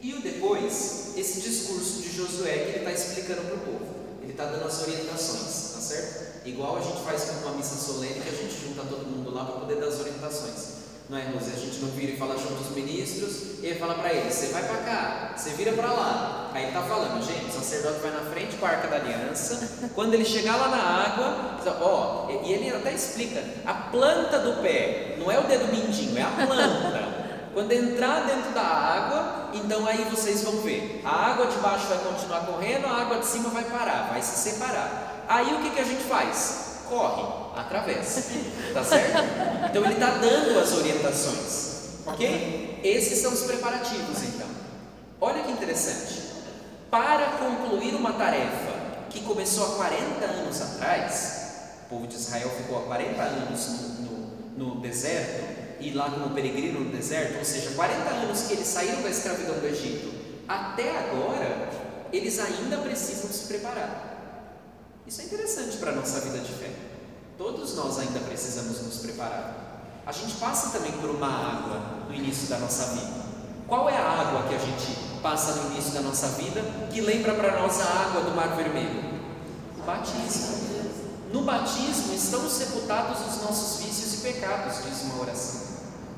E o depois, esse discurso de Josué que ele está explicando para o povo. Ele está dando as orientações, tá certo? Igual a gente faz com uma missa solene que a gente junta todo mundo lá para poder dar as orientações. Não é, Rose? A gente não vira e fala junto os ministros e ele fala para eles: você vai para cá, você vira para lá. Aí ele está falando, gente, o sacerdote vai na frente com a arca da aliança. *laughs* Quando ele chegar lá na água, ó, e ele até explica: a planta do pé não é o dedo mindinho, é a planta. *laughs* Quando entrar dentro da água, então aí vocês vão ver. A água de baixo vai continuar correndo, a água de cima vai parar, vai se separar. Aí o que, que a gente faz? Corre, atravessa. Tá certo? Então ele está dando as orientações. Ok? Esses são os preparativos então. Olha que interessante. Para concluir uma tarefa que começou há 40 anos atrás, o povo de Israel ficou há 40 anos no, no, no deserto e lá como peregrino no deserto, ou seja, 40 anos que eles saíram da escravidão do Egito, até agora, eles ainda precisam se preparar. Isso é interessante para a nossa vida de fé. Todos nós ainda precisamos nos preparar. A gente passa também por uma água no início da nossa vida. Qual é a água que a gente passa no início da nossa vida que lembra para nós a água do Mar Vermelho? O batismo. No batismo estão sepultados os nossos vícios e pecados, diz uma oração.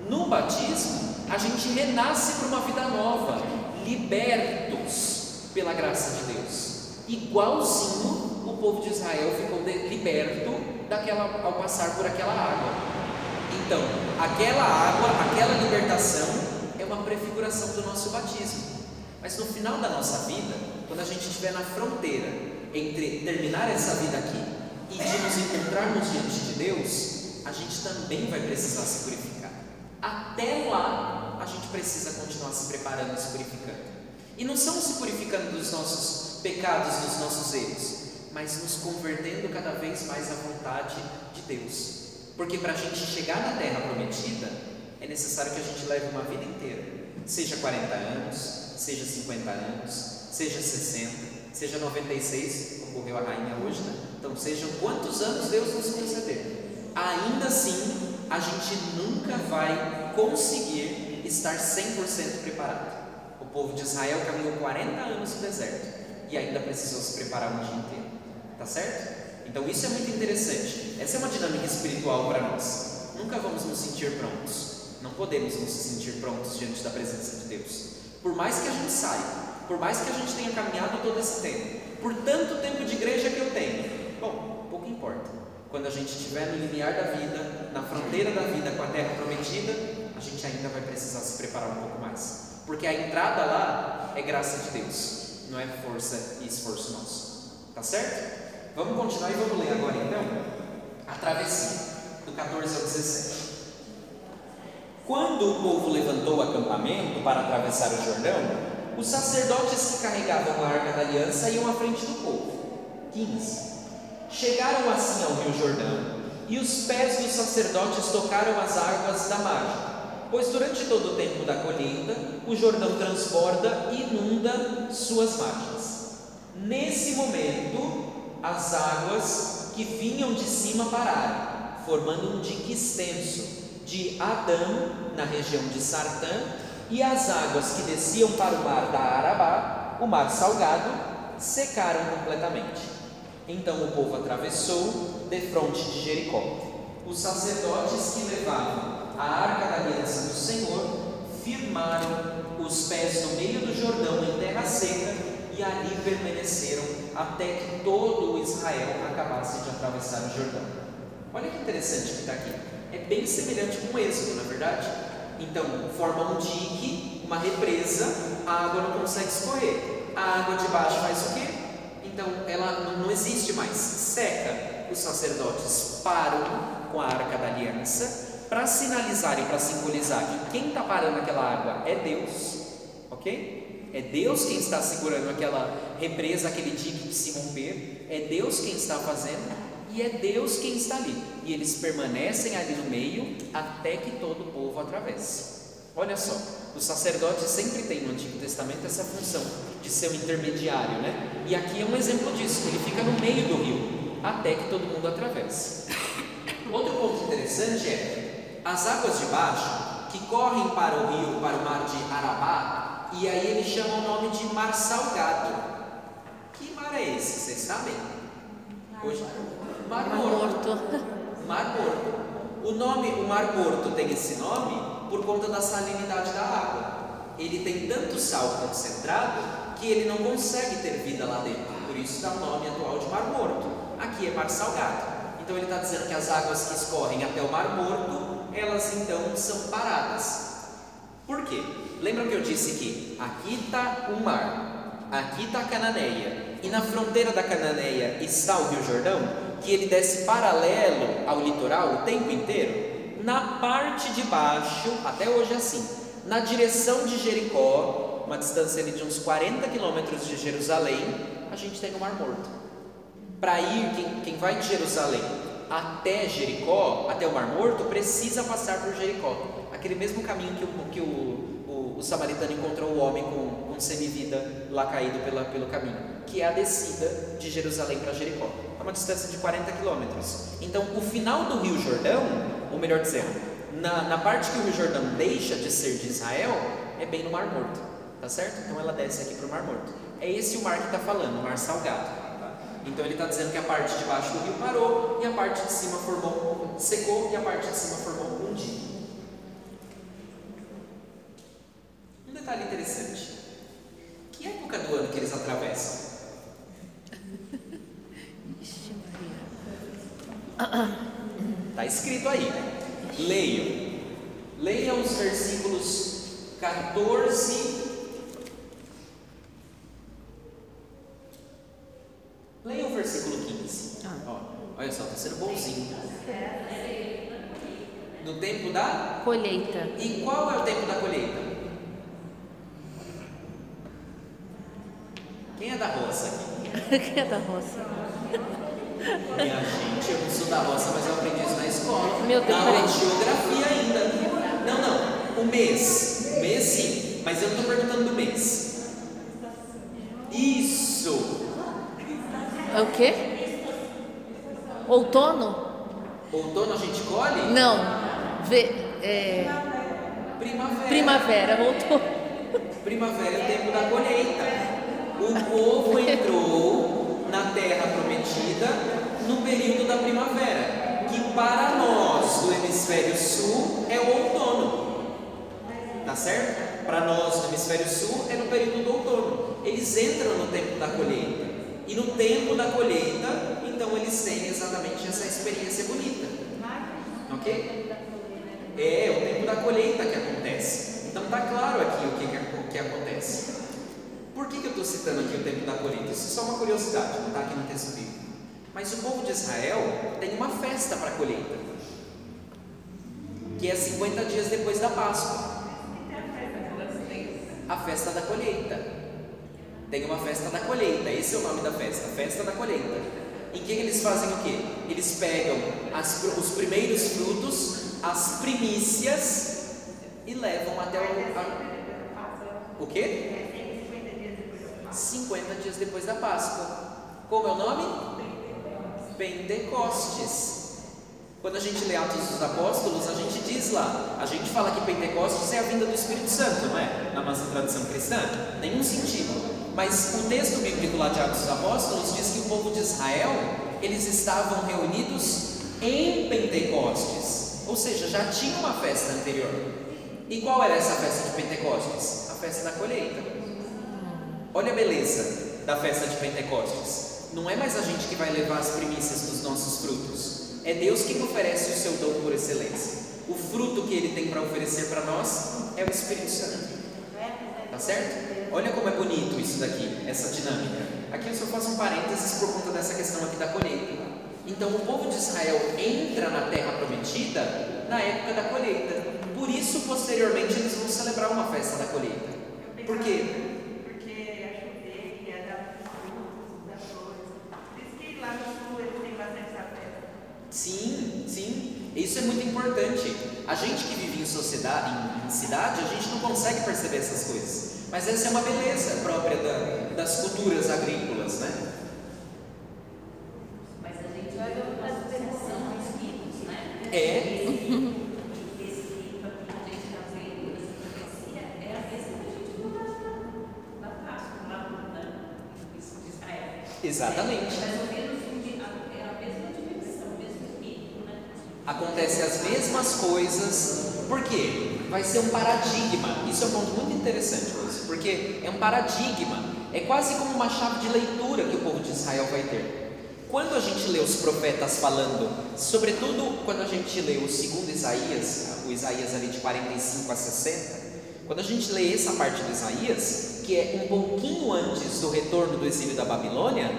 No batismo, a gente renasce para uma vida nova, libertos pela graça de Deus. Igualzinho o povo de Israel ficou liberto daquela, ao passar por aquela água. Então, aquela água, aquela libertação é uma prefiguração do nosso batismo. Mas no final da nossa vida, quando a gente estiver na fronteira entre terminar essa vida aqui e de nos encontrarmos diante de Deus, a gente também vai precisar se purificar. Até lá, a gente precisa continuar se preparando e se purificando. E não são se purificando dos nossos pecados, dos nossos erros, mas nos convertendo cada vez mais à vontade de Deus. Porque para a gente chegar na terra prometida, é necessário que a gente leve uma vida inteira, seja 40 anos, seja 50 anos, seja 60, seja 96, como morreu a rainha hoje, né? Então, sejam quantos anos Deus nos conceder. Ainda assim, a gente nunca vai conseguir estar 100% preparado. O povo de Israel caminhou 40 anos no deserto e ainda precisou se preparar um dia inteiro. Tá certo? Então isso é muito interessante. Essa é uma dinâmica espiritual para nós. Nunca vamos nos sentir prontos. Não podemos nos sentir prontos diante da presença de Deus. Por mais que a gente saia, por mais que a gente tenha caminhado todo esse tempo, por tanto tempo de igreja que eu tenho, bom, pouco importa. Quando a gente estiver no limiar da vida, na fronteira da vida com a terra prometida, a gente ainda vai precisar se preparar um pouco mais. Porque a entrada lá é graça de Deus, não é força e esforço nosso. Tá certo? Vamos continuar e vamos ler agora então a travessia, do 14 ao 17. Quando o povo levantou o acampamento para atravessar o Jordão, os sacerdotes que carregavam a arca da aliança iam à frente do povo. 15. Chegaram assim ao rio Jordão, e os pés dos sacerdotes tocaram as águas da margem, pois durante todo o tempo da colheita, o Jordão transborda e inunda suas margens. Nesse momento, as águas que vinham de cima pararam, formando um dique extenso de Adão, na região de Sartã, e as águas que desciam para o mar da Arabá, o mar salgado, secaram completamente. Então o povo atravessou de frente de Jericó. Os sacerdotes que levavam a arca da aliança do Senhor firmaram os pés no meio do Jordão em terra seca e ali permaneceram até que todo Israel acabasse de atravessar o Jordão. Olha que interessante que está aqui. É bem semelhante com o Êxodo, na é verdade? Então, forma um dique, uma represa, a água não consegue escorrer. A água de baixo faz o quê? Então, ela não existe mais, seca. Os sacerdotes param com a arca da aliança para sinalizar e para simbolizar que quem está parando aquela água é Deus, ok? É Deus quem está segurando aquela represa, aquele dique de se romper, é Deus quem está fazendo e é Deus quem está ali. E eles permanecem ali no meio até que todo o povo atravesse. Olha só, os sacerdotes sempre têm no Antigo Testamento essa função de ser o intermediário, né? E aqui é um exemplo disso, ele fica no meio do rio, até que todo mundo atravesse. Outro ponto interessante é as águas de baixo, que correm para o rio, para o mar de Arabá, e aí ele chama o nome de mar salgado. Que mar é esse? Vocês sabem? Hoje, Mar Morto. *laughs* Mar Morto. O nome, o Mar Morto tem esse nome por conta da salinidade da água. Ele tem tanto sal concentrado que ele não consegue ter vida lá dentro. Por isso dá o nome atual de Mar Morto. Aqui é Mar Salgado. Então ele está dizendo que as águas que escorrem até o Mar Morto, elas então são paradas. Por quê? Lembra que eu disse que aqui está o mar, aqui está a Cananeia, e na fronteira da Cananeia está o Rio Jordão? que ele desce paralelo ao litoral o tempo inteiro, na parte de baixo, até hoje é assim, na direção de Jericó, uma distância de uns 40 quilômetros de Jerusalém, a gente tem o Mar Morto. Para ir, quem, quem vai de Jerusalém até Jericó, até o Mar Morto, precisa passar por Jericó. Aquele mesmo caminho que o, que o, o, samaritano encontrou o homem com, com semivida lá caído pela, pelo caminho, que é a descida de Jerusalém para Jericó uma distância de 40 quilômetros. Então, o final do Rio Jordão, ou melhor dizendo, na, na parte que o Rio Jordão deixa de ser de Israel, é bem no Mar Morto, tá certo? Então ela desce aqui para o Mar Morto. É esse o mar que está falando, o Mar Salgado. Então ele está dizendo que a parte de baixo do rio parou e a parte de cima formou, secou e a parte de cima formou um dia. Um detalhe interessante: que época do ano que eles atravessam? Está escrito aí. Leiam. Leiam os versículos 14. Leiam o versículo 15. Ah. Ó, olha só, está sendo bonzinho. No tempo da colheita. E qual é o tempo da colheita? Quem é da roça aqui? *laughs* Quem é da roça? *laughs* Minha gente, eu não sou da roça, mas eu aprendi isso na escola. Meu Deus, na aula de geografia ainda. Não, não. O mês. O mês sim. Mas eu não estou perguntando do mês. Isso. É o quê? Outono? Outono a gente colhe? Não. Vê, é... Primavera. Primavera, outono. Primavera é o tempo da colheita. O povo entrou na terra prometida no período da primavera, que para nós do hemisfério sul é o outono. Tá certo? Para nós do hemisfério sul é no período do outono. Eles entram no tempo da colheita. E no tempo da colheita, então eles têm exatamente essa experiência bonita. Ok? É, o tempo da colheita que acontece. Então tá claro aqui o que, que acontece. Por que, que eu estou citando aqui o tempo da colheita? Isso é só uma curiosidade, não está aqui no texto bíblico. Mas o povo de Israel tem uma festa para a colheita, que é 50 dias depois da Páscoa. A festa da colheita. Tem uma festa da colheita, esse é o nome da festa, festa da colheita. Em que eles fazem o quê? Eles pegam as, os primeiros frutos, as primícias e levam até o. A, o quê? 50 dias depois da Páscoa. Como é o nome? Pentecostes. Quando a gente lê Atos dos Apóstolos, a gente diz lá, a gente fala que Pentecostes é a vinda do Espírito Santo, não é? Na nossa tradição cristã, nenhum sentido. Mas o texto bíblico lá de Atos dos Apóstolos diz que o povo de Israel, eles estavam reunidos em Pentecostes, ou seja, já tinha uma festa anterior. E qual era essa festa de Pentecostes? A festa da colheita. Olha a beleza. da festa de Pentecostes. Não é mais a gente que vai levar as primícias dos nossos frutos. É Deus quem oferece o seu dom por excelência. O fruto que ele tem para oferecer para nós é o Espírito Santo. Tá certo? Olha como é bonito isso daqui, essa dinâmica. Aqui eu só faço um parênteses por conta dessa questão aqui da colheita. Então o povo de Israel entra na terra prometida na época da colheita. Por isso, posteriormente, eles vão celebrar uma festa da colheita. Por quê? Porque ia chover, ia dar frutos, dar flores. Por isso que lá no sul eles têm bastante essa festa. Sim, sim. Isso é muito importante. A gente que vive em sociedade, em, cidade, a gente não consegue perceber essas coisas. Mas essa é uma beleza própria da- das culturas agrícolas, né? Mas a gente uma são os ricos, né? É. Esse rico aqui que a gente está vendo, essa profecia, é a mesma que a gente viu na, na Páscoa, lá né? Isso de Israel. Exatamente. É mais ou menos o que- a- é a mesma dimensão, o mesmo rico, né? Acontece as mesmas coisas. Por quê? Vai ser um paradigma. Isso é um ponto muito interessante, Rose, porque é um paradigma. É quase como uma chave de leitura que o povo de Israel vai ter. Quando a gente lê os profetas falando, sobretudo quando a gente lê o segundo Isaías, o Isaías ali de 45 a 60, quando a gente lê essa parte do Isaías, que é um pouquinho antes do retorno do exílio da Babilônia,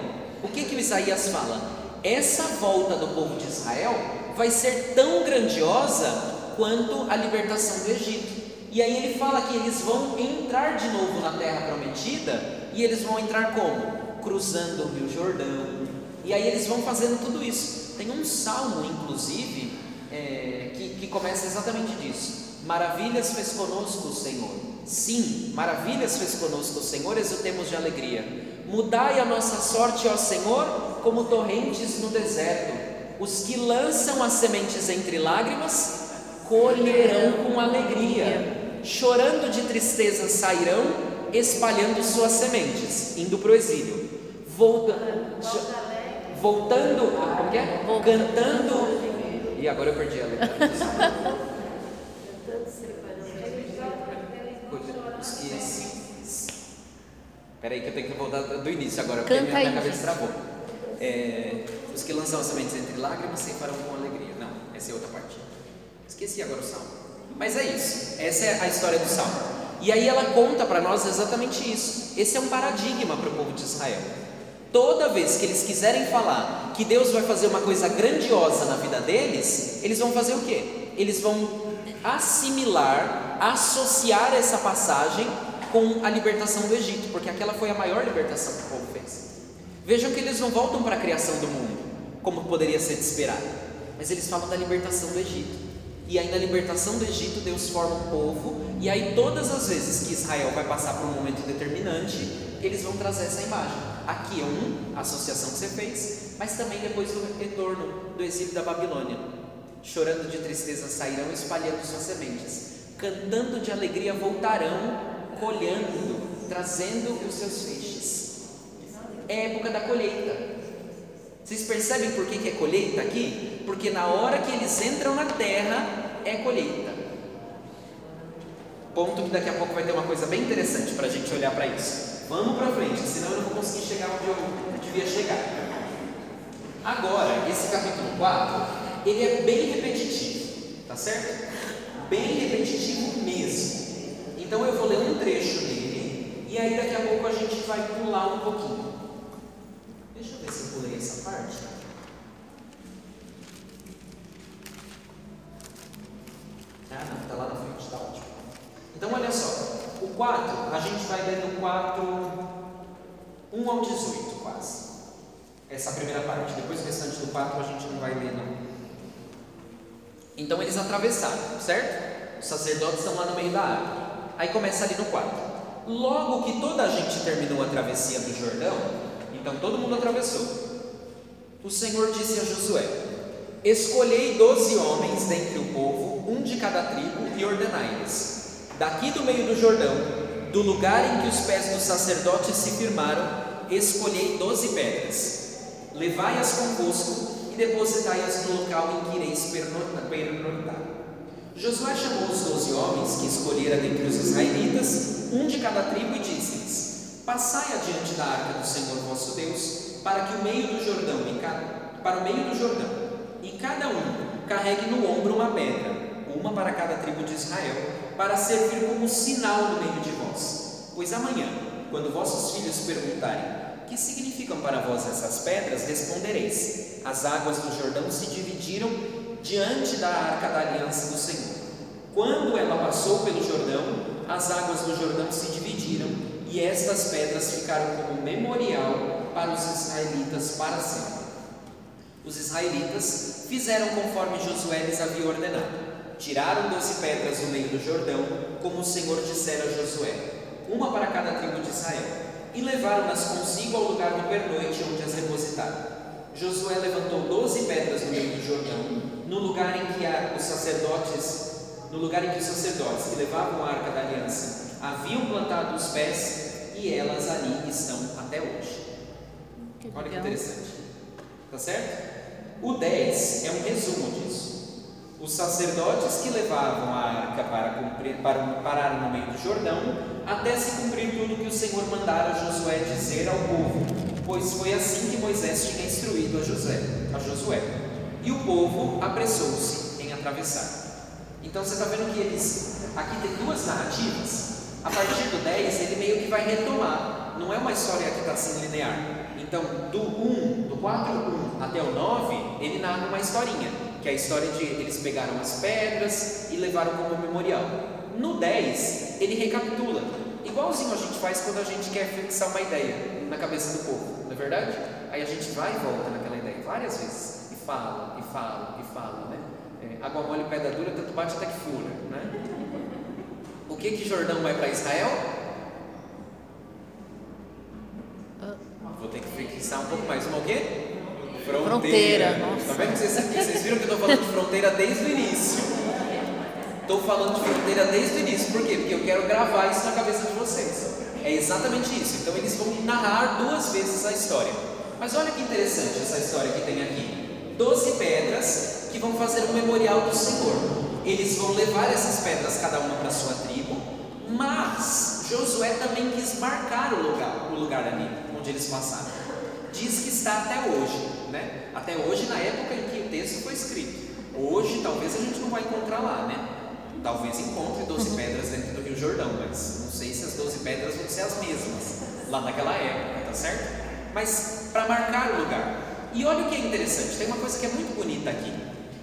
o que que o Isaías fala? Essa volta do povo de Israel vai ser tão grandiosa quanto a libertação do Egito. E aí ele fala que eles vão entrar de novo na terra prometida, e eles vão entrar como? Cruzando o Rio Jordão. E aí eles vão fazendo tudo isso. Tem um salmo, inclusive, é, que, que começa exatamente disso. Maravilhas fez conosco o Senhor. Sim, maravilhas fez conosco o Senhor, exultemos de alegria. Mudai a nossa sorte, ó Senhor, como torrentes no deserto. Os que lançam as sementes entre lágrimas, colherão com alegria. Chorando de tristeza sairão, espalhando suas sementes, indo para o exílio. Volta, voltando, como que é? Cantando. E agora eu perdi a letra. Esqueci. Peraí que eu tenho que voltar do início agora, porque Canta minha, minha cabeça travou. É, os que lançam as sementes entre lágrimas se farão com alegria. Não, essa é outra parte. Esqueci agora o salmo. Mas é isso. Essa é a história do salmo. E aí ela conta para nós exatamente isso. Esse é um paradigma para o povo de Israel. Toda vez que eles quiserem falar que Deus vai fazer uma coisa grandiosa na vida deles, eles vão fazer o quê? Eles vão assimilar, associar essa passagem com a libertação do Egito, porque aquela foi a maior libertação que o povo fez. Vejam que eles não voltam para a criação do mundo, como poderia ser de esperar, mas eles falam da libertação do Egito. E aí, na libertação do Egito, Deus forma um povo, e aí, todas as vezes que Israel vai passar por um momento determinante, eles vão trazer essa imagem. Aqui é um, a associação que você fez, mas também depois do retorno do exílio da Babilônia. Chorando de tristeza sairão, espalhando suas sementes, cantando de alegria voltarão, colhendo, trazendo os seus feixes. É época da colheita. Vocês percebem por que, que é colheita aqui? Porque na hora que eles entram na terra, é colheita. Ponto que daqui a pouco vai ter uma coisa bem interessante para a gente olhar para isso. Vamos para frente, senão eu não vou conseguir chegar onde eu devia chegar. Agora, esse capítulo 4, ele é bem repetitivo, tá certo? Bem repetitivo mesmo. Então eu vou ler um trecho dele e aí daqui a pouco a gente vai pular um pouquinho. Deixa eu ver se eu pulei essa parte. Ah, não, está lá na frente, está ótimo. Então, olha só. O 4, a gente vai ler do 4, 1 ao 18, quase. Essa primeira parte. Depois o restante do 4 a gente não vai ler, não. Então, eles atravessaram, certo? Os sacerdotes estão lá no meio da água. Aí começa ali no 4. Logo que toda a gente terminou a travessia do Jordão, então todo mundo atravessou. O Senhor disse a Josué: Escolhei doze homens dentre o povo, um de cada tribo, e ordenai-lhes: Daqui do meio do Jordão, do lugar em que os pés dos sacerdotes se firmaram, escolhei doze pedras. Levai-as convosco e depositai-as no local em que ireis pernoitar. Josué chamou os doze homens que escolhera dentre os israelitas, um de cada tribo, e disse-lhes: Passai adiante da arca do Senhor vosso Deus, para que o meio do Jordão para o meio do Jordão, e cada um carregue no ombro uma pedra, uma para cada tribo de Israel, para servir como sinal no meio de vós. Pois amanhã, quando vossos filhos perguntarem: Que significam para vós essas pedras? respondereis: As águas do Jordão se dividiram diante da arca da aliança do Senhor. Quando ela passou pelo Jordão, as águas do Jordão se dividiram e estas pedras ficaram como memorial para os israelitas para sempre. Os israelitas fizeram conforme Josué lhes havia ordenado. Tiraram doze pedras do meio do Jordão, como o Senhor dissera a Josué, uma para cada tribo de Israel, e levaram-nas consigo ao lugar do pernoite onde as depositaram. Josué levantou doze pedras no meio do Jordão, no lugar em que os sacerdotes, no lugar em que os sacerdotes que levavam a arca da aliança haviam plantado os pés, e elas ali estão até hoje. Que Olha que interessante. Tá certo? O 10 é um resumo disso. Os sacerdotes que levavam a arca para, cumprir, para parar no meio do Jordão, até se cumprir tudo que o Senhor mandara Josué dizer ao povo, pois foi assim que Moisés tinha instruído a José, a Josué. E o povo apressou-se em atravessar. Então você está vendo que eles. Aqui tem duas narrativas. A partir do 10, ele meio que vai retomar. Não é uma história que está assim linear. Então, do 1, do 4, 1 até o 9, ele narra uma historinha, que é a história de eles pegaram as pedras e levaram como memorial. No 10, ele recapitula, igualzinho a gente faz quando a gente quer fixar uma ideia na cabeça do povo, não é verdade? Aí a gente vai e volta naquela ideia várias vezes, e fala, e fala, e fala, né? É, água mole pedra dura, tanto bate até que fura, né? O que que Jordão é para Israel? Vou ter que fixar um pouco mais. Uma o quê? Fronteira, nossa. Tá vendo? Vocês, vocês viram que eu estou falando de fronteira desde o início. Estou falando de fronteira desde o início. Por quê? Porque eu quero gravar isso na cabeça de vocês. É exatamente isso. Então eles vão narrar duas vezes a história. Mas olha que interessante essa história que tem aqui. Doze pedras que vão fazer um memorial do Senhor. Eles vão levar essas pedras, cada uma para sua tribo, mas Josué também quis marcar o lugar, o lugar ali onde eles passaram. Diz que está até hoje, né? Até hoje, na época em que o texto foi escrito. Hoje, talvez a gente não vai encontrar lá, né? Talvez encontre 12 pedras dentro do Rio Jordão, mas não sei se as 12 pedras vão ser as mesmas lá naquela época, tá certo? Mas para marcar o lugar. E olha o que é interessante, tem uma coisa que é muito bonita aqui,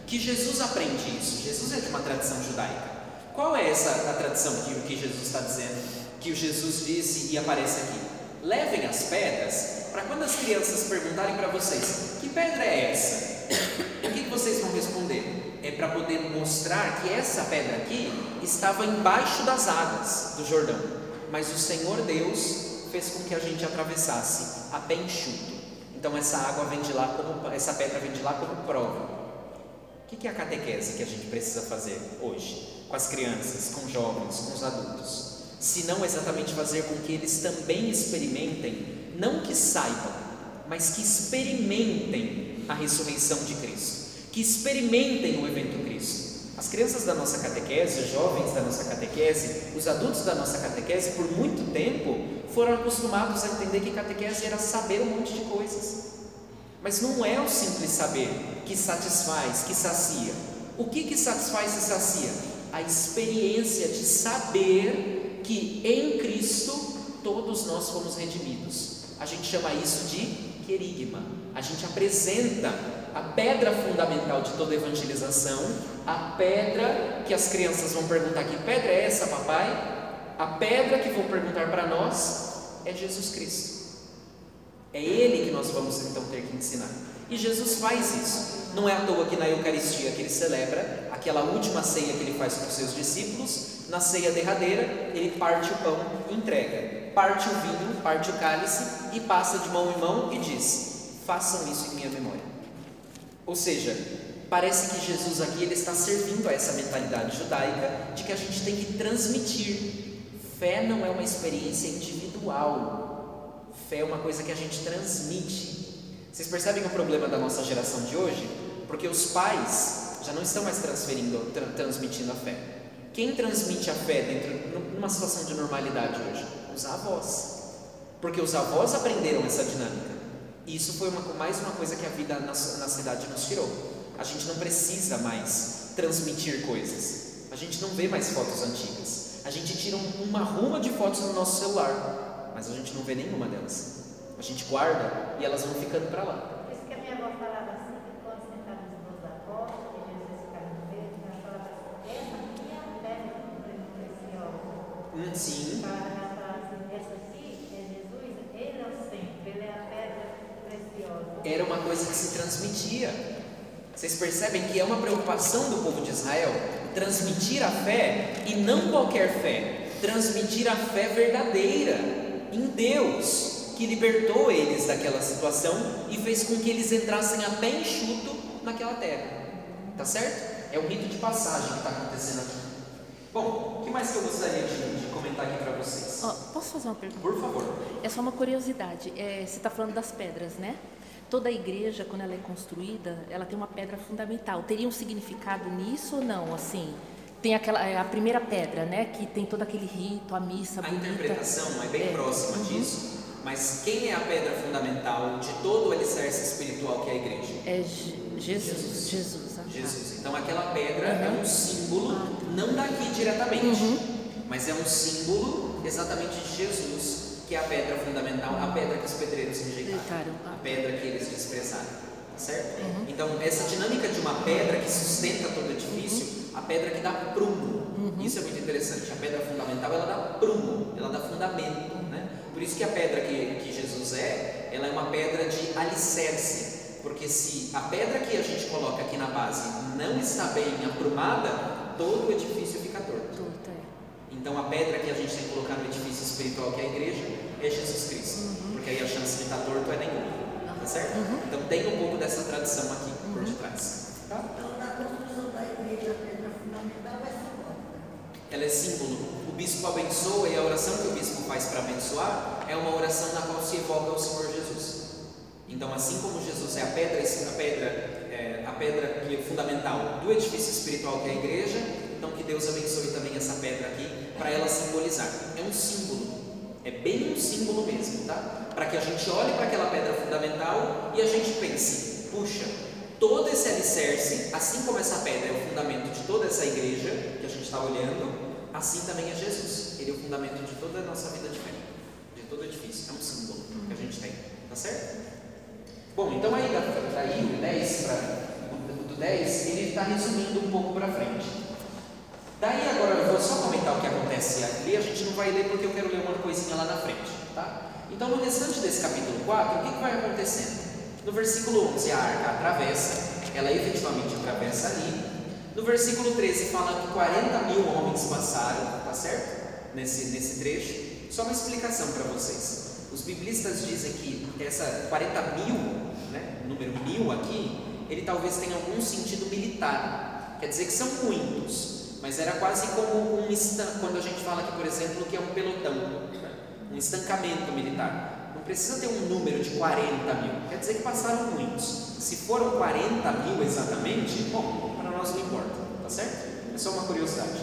que Jesus aprende isso. Jesus é de uma tradição judaica. Qual é essa a tradição que, que Jesus está dizendo, que o Jesus disse e aparece aqui? Levem as pedras para quando as crianças perguntarem para vocês: que pedra é essa? O que, vocês vão responder? É para poder mostrar que essa pedra aqui estava embaixo das águas do Jordão, mas o Senhor Deus fez com que a gente atravessasse a pé enxuto. Então essa água vem de lá como essa pedra vem de lá como prova. O que é a catequese que a gente precisa fazer hoje com as crianças, com os jovens, com os adultos? Se não exatamente fazer com que eles também experimentem, não que saibam, mas que experimentem a ressurreição de Cristo, que experimentem o evento Cristo. As crianças da nossa catequese, os jovens da nossa catequese, os adultos da nossa catequese, por muito tempo, foram acostumados a entender que catequese era saber um monte de coisas. Mas não é o simples saber que satisfaz, que sacia. O que que satisfaz e sacia? A experiência de saber que em Cristo todos nós fomos redimidos. A gente chama isso de querigma. A gente apresenta a pedra fundamental de toda evangelização, a pedra que as crianças vão perguntar: que pedra é essa, papai? A pedra que vão perguntar para nós é Jesus Cristo. É Ele que nós vamos então ter que ensinar. E Jesus faz isso. Não é à toa que na Eucaristia que ele celebra, aquela última ceia que ele faz com seus discípulos, na ceia derradeira, ele parte o pão e entrega. Parte o vinho, parte o cálice e passa de mão em mão e diz: Façam isso em minha memória. Ou seja, parece que Jesus aqui ele está servindo a essa mentalidade judaica de que a gente tem que transmitir. Fé não é uma experiência individual. Fé é uma coisa que a gente transmite. Vocês percebem o problema da nossa geração de hoje? Porque os pais já não estão mais transferindo, tra transmitindo a fé. Quem transmite a fé dentro numa situação de normalidade hoje? Os avós. porque os avós aprenderam essa dinâmica. E isso foi uma, mais uma coisa que a vida na, na cidade nos tirou. A gente não precisa mais transmitir coisas. A gente não vê mais fotos antigas. A gente tira uma ruma de fotos no nosso celular, mas a gente não vê nenhuma delas. A gente guarda e elas vão ficando para lá. Por isso que a minha avó falava assim, que quando sentava nos meus avós, que Jesus ficava no meio, ela falava assim, essa aqui é a pedra preciosa. Hum, sim, Ela falava assim, essa aqui é Jesus, ele é o centro, ele é a pedra preciosa. era uma coisa que se transmitia. Vocês percebem que é uma preocupação do povo de Israel transmitir a fé e não qualquer fé, transmitir a fé verdadeira em Deus, que libertou eles daquela situação e fez com que eles entrassem a pé enxuto naquela terra. Tá certo? É o rito de passagem que está acontecendo aqui. Bom, o que mais que eu gostaria de, de aqui para vocês? Ó, posso fazer uma pergunta? Por favor. É só uma curiosidade. É, você está falando das pedras, né? Toda igreja, quando ela é construída, ela tem uma pedra fundamental. Teria um significado nisso ou não? Assim, tem aquela é a primeira pedra, né? Que tem todo aquele rito, a missa A bonita. interpretação é bem É. próxima Uhum. disso, mas quem é a pedra fundamental de todo o alicerce espiritual que é a igreja? É Je- Jesus. Jesus. Jesus. ah. Então aquela pedra é Uhum. um símbolo, não daqui diretamente, Uhum. Mas é um símbolo exatamente de Jesus, que é a pedra fundamental, a pedra que os pedreiros rejeitaram, a pedra que eles desprezaram. Tá certo? Uhum. Então, essa dinâmica de uma pedra que sustenta todo o edifício, a pedra que dá prumo. Uhum. Isso é muito interessante. A pedra fundamental, ela dá prumo, ela dá fundamento, né? Por isso que a pedra que, que Jesus é, ela é uma pedra de alicerce. Porque se a pedra que a gente coloca aqui na base não está bem aprumada, todo o edifício fica torto. Tudo, é. Então a pedra que a gente tem que colocar no edifício espiritual que é a igreja é Jesus Cristo. Uhum. Porque aí a chance de estar torto é nenhuma. Tá certo? Então tem um pouco dessa tradição aqui por Uhum. detrás. Tá? Então, na construção da igreja, a pedra fundamental é simbólica. Ela é símbolo. O bispo abençoa e a oração que o bispo faz para abençoar é uma oração na qual se evoca o Senhor Jesus. Então, assim como Jesus é a pedra, a pedra, é, a pedra que é fundamental do edifício espiritual que é a igreja, então que Deus abençoe também essa pedra aqui para ela simbolizar. É um símbolo. É bem um símbolo mesmo, tá? Para que a gente olhe para aquela pedra fundamental e a gente pense: puxa, todo esse alicerce, assim como essa pedra é o fundamento de toda essa igreja que a gente está olhando, assim também é Jesus. Ele é o fundamento de toda a nossa vida de fé, de todo edifício. É um símbolo que a gente tem, tá certo? Bom, então aí da- daí o 10 para do 10, ele está resumindo um pouco para frente. Daí agora vou só comentar o que acontece ali, a gente não vai ler porque eu quero ler uma coisinha lá na frente, tá? Então no restante desse capítulo 4, o que, que vai acontecendo? No versículo 11 a arca atravessa, ela efetivamente atravessa ali. No versículo 13 fala que 40 mil homens passaram, tá certo? Nesse, nesse trecho. Só uma explicação para vocês. Os biblistas dizem que essa 40 mil, né, o número mil aqui, ele talvez tenha algum sentido militar. Quer dizer que são muitos, mas era quase como um quando a gente fala aqui, por exemplo, que é um pelotão, um estancamento militar. Não precisa ter um número de 40 mil, quer dizer que passaram muitos. Se foram 40 mil exatamente, bom, para nós não importa, tá certo? É só uma curiosidade.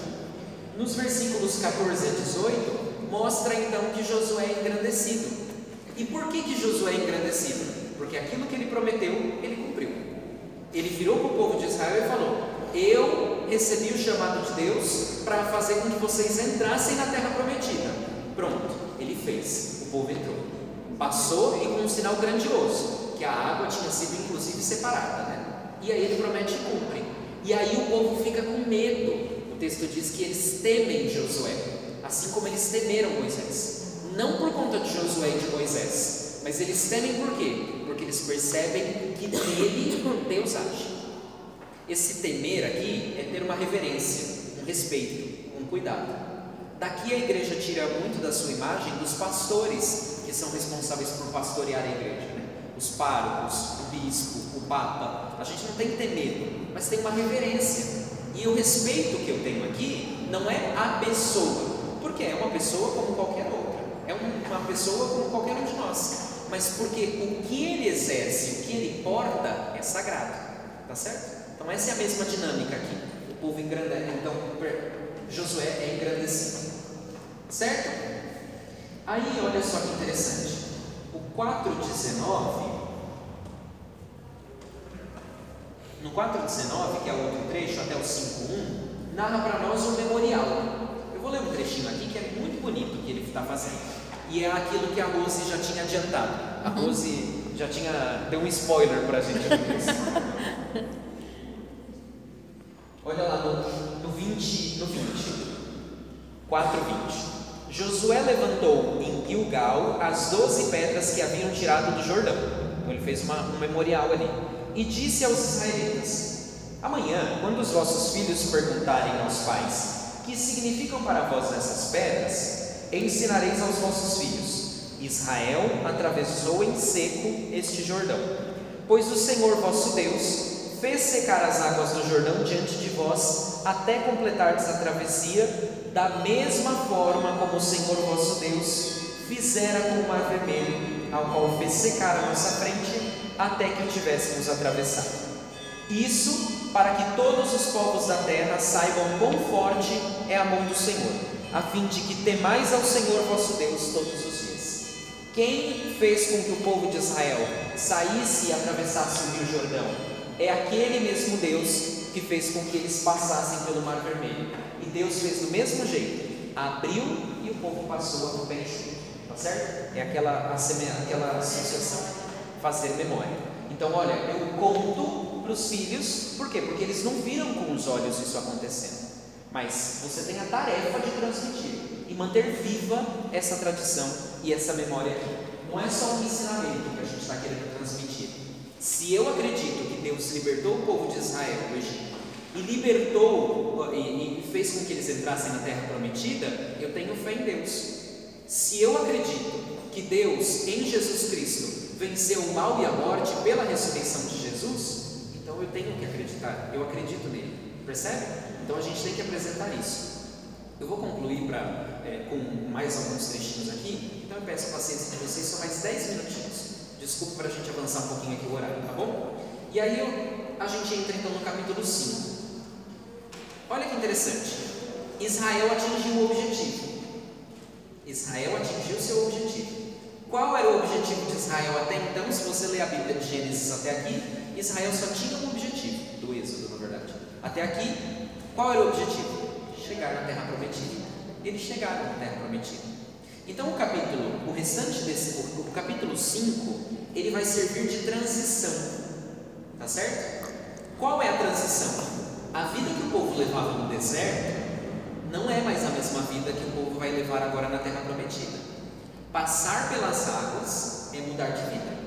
Nos versículos 14 a 18, mostra então que Josué é engrandecido. E por que, que Josué é engrandecido? Porque aquilo que ele prometeu, ele cumpriu. Ele virou para o povo de Israel e falou: Eu recebi o chamado de Deus para fazer com que vocês entrassem na terra prometida. Pronto, ele fez. O povo entrou. Passou e com um sinal grandioso, que a água tinha sido inclusive separada, né? E aí ele promete e cumpre. E aí o povo fica com medo. O texto diz que eles temem Josué, assim como eles temeram Moisés. Não por conta de Josué e de Moisés, mas eles temem por quê? Porque eles percebem que nele Deus age. Esse temer aqui é ter uma reverência, um respeito, um cuidado. Daqui a igreja tira muito da sua imagem dos pastores que são responsáveis por pastorear a igreja, né? os párocos, o bispo, o papa. A gente não tem que ter medo, mas tem uma reverência. E o respeito que eu tenho aqui não é a pessoa, porque é uma pessoa como qualquer outra, é um- uma pessoa como qualquer um de nós, mas porque o que ele exerce, o que ele porta é sagrado, tá certo? Então essa é a mesma dinâmica aqui. O povo engrandece, então Josué é engrandecido, certo? Aí, olha só que interessante. O 4,19. No 4,19, que é o outro trecho, até o 5,1, narra para nós um memorial. Eu vou ler um trechinho aqui que é muito bonito que ele está fazendo. E é aquilo que a Rose já tinha adiantado. A Rose já tinha deu um spoiler para a gente. *laughs* Olha lá no, no 20, no 20. 4:20. Josué levantou em Gilgal as doze pedras que haviam tirado do Jordão. Então ele fez uma, um memorial ali. E disse aos israelitas: Amanhã, quando os vossos filhos perguntarem aos pais: Que significam para vós essas pedras? Ensinareis aos vossos filhos: Israel atravessou em seco este Jordão. Pois o Senhor vosso Deus fez secar as águas do Jordão diante de vós, até completardes a travessia, da mesma forma como o Senhor vosso Deus fizera com o mar vermelho, ao qual fez secar a nossa frente, até que o tivéssemos atravessado. Isso para que todos os povos da terra saibam quão forte é a mão do Senhor, a fim de que temais ao Senhor vosso Deus todos os dias. Quem fez com que o povo de Israel saísse e atravessasse o rio Jordão? É aquele mesmo Deus que fez com que eles passassem pelo Mar Vermelho. E Deus fez do mesmo jeito, abriu e o povo passou a pé enxuto, tá certo? É aquela, aquela associação, fazer memória. Então, olha, eu conto para os filhos, por quê? Porque eles não viram com os olhos isso acontecendo. Mas você tem a tarefa de transmitir e manter viva essa tradição e essa memória aqui. Não é só um ensinamento que a gente está querendo. Se eu acredito que Deus libertou o povo de Israel do Egito e libertou e, e fez com que eles entrassem na terra prometida, eu tenho fé em Deus. Se eu acredito que Deus, em Jesus Cristo, venceu o mal e a morte pela ressurreição de Jesus, então eu tenho que acreditar, eu acredito nele, percebe? Então a gente tem que apresentar isso. Eu vou concluir pra, é, com mais alguns trechinhos aqui, então eu peço paciência de vocês, só mais 10 minutinhos. Desculpa para a gente avançar um pouquinho aqui o horário, tá bom? E aí a gente entra então no capítulo 5. Olha que interessante. Israel atingiu o objetivo. Israel atingiu seu objetivo. Qual era o objetivo de Israel até então? Se você ler a Bíblia de Gênesis até aqui, Israel só tinha um objetivo, do Êxodo, na verdade. Até aqui, qual era o objetivo? Chegar na terra prometida. Eles chegaram na terra prometida. Então o capítulo, o restante desse, o, o capítulo 5, ele vai servir de transição. Tá certo? Qual é a transição? A vida que o povo levava no deserto não é mais a mesma vida que o povo vai levar agora na terra prometida. Passar pelas águas é mudar de vida.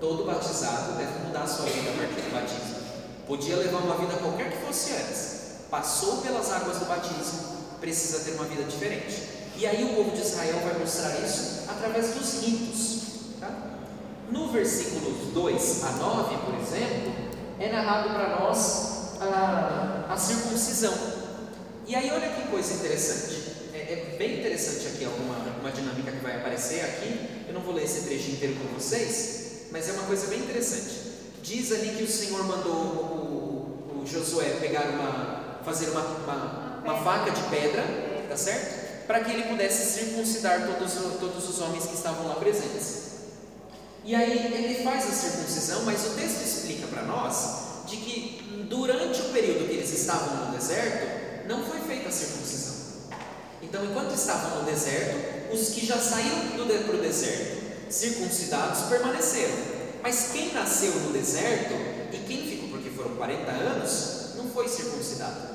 Todo batizado deve mudar a sua vida a partir do batismo. Podia levar uma vida qualquer que fosse antes. Passou pelas águas do batismo, precisa ter uma vida diferente. E aí o povo de Israel vai mostrar isso através dos ritos. No versículos 2 a 9, por exemplo, é narrado para nós a, a circuncisão. E aí olha que coisa interessante. É, é, bem interessante aqui alguma uma dinâmica que vai aparecer aqui. Eu não vou ler esse trecho inteiro com vocês, mas é uma coisa bem interessante. Diz ali que o Senhor mandou o, o Josué pegar uma, fazer uma, uma, uma faca de pedra, tá certo? Para que ele pudesse circuncidar todos, todos os homens que estavam lá presentes. E aí ele faz a circuncisão, mas o texto explica para nós de que durante o período que eles estavam no deserto, não foi feita a circuncisão. Então, enquanto estavam no deserto, os que já saíram para o deserto circuncidados permaneceram. Mas quem nasceu no deserto e quem ficou, porque foram 40 anos, não foi circuncidado.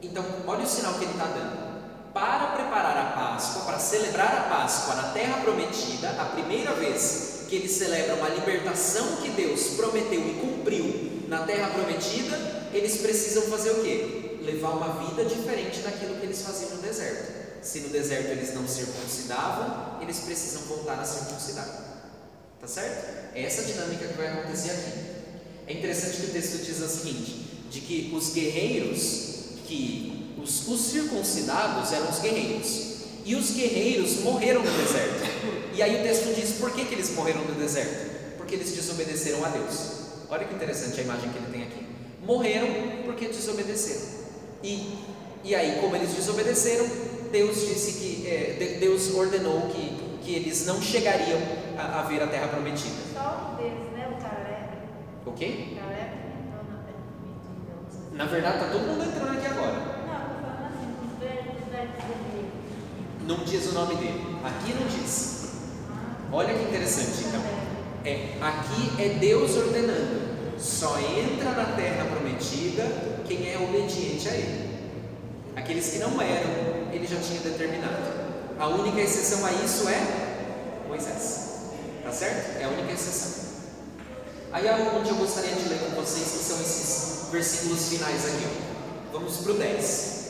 Então, olha o sinal que ele está dando. Para preparar a Páscoa, para celebrar a Páscoa na terra prometida, a primeira vez que eles celebram a libertação que Deus prometeu e cumpriu na terra prometida, eles precisam fazer o quê? Levar uma vida diferente daquilo que eles faziam no deserto. Se no deserto eles não circuncidavam, eles precisam voltar a circuncidar. Tá certo? É essa dinâmica que vai acontecer aqui. É interessante que o texto diz o seguinte: de que os guerreiros, que os, os circuncidados eram os guerreiros, e os guerreiros morreram no deserto. E aí o texto diz por que, que eles morreram no deserto? Porque eles desobedeceram a Deus. Olha que interessante a imagem que ele tem aqui. Morreram porque desobedeceram. E, e aí, como eles desobedeceram, Deus disse que é, de- Deus ordenou que, que eles não chegariam a, a ver a terra prometida. Só um deles, né? O Caleb. O Caleb entrou na terra prometida. Na verdade, está todo mundo entrando aqui agora. Não, tô falando assim, dos velhos, dos velhos. Não diz o nome dele. Aqui não diz. Olha que interessante, então. É, aqui é Deus ordenando. Só entra na terra prometida quem é obediente a Ele. Aqueles que não eram, Ele já tinha determinado. A única exceção a isso é Moisés. Tá certo? É a única exceção. Aí é onde eu gostaria de ler com vocês, que são esses versículos finais aqui. Vamos para o 10.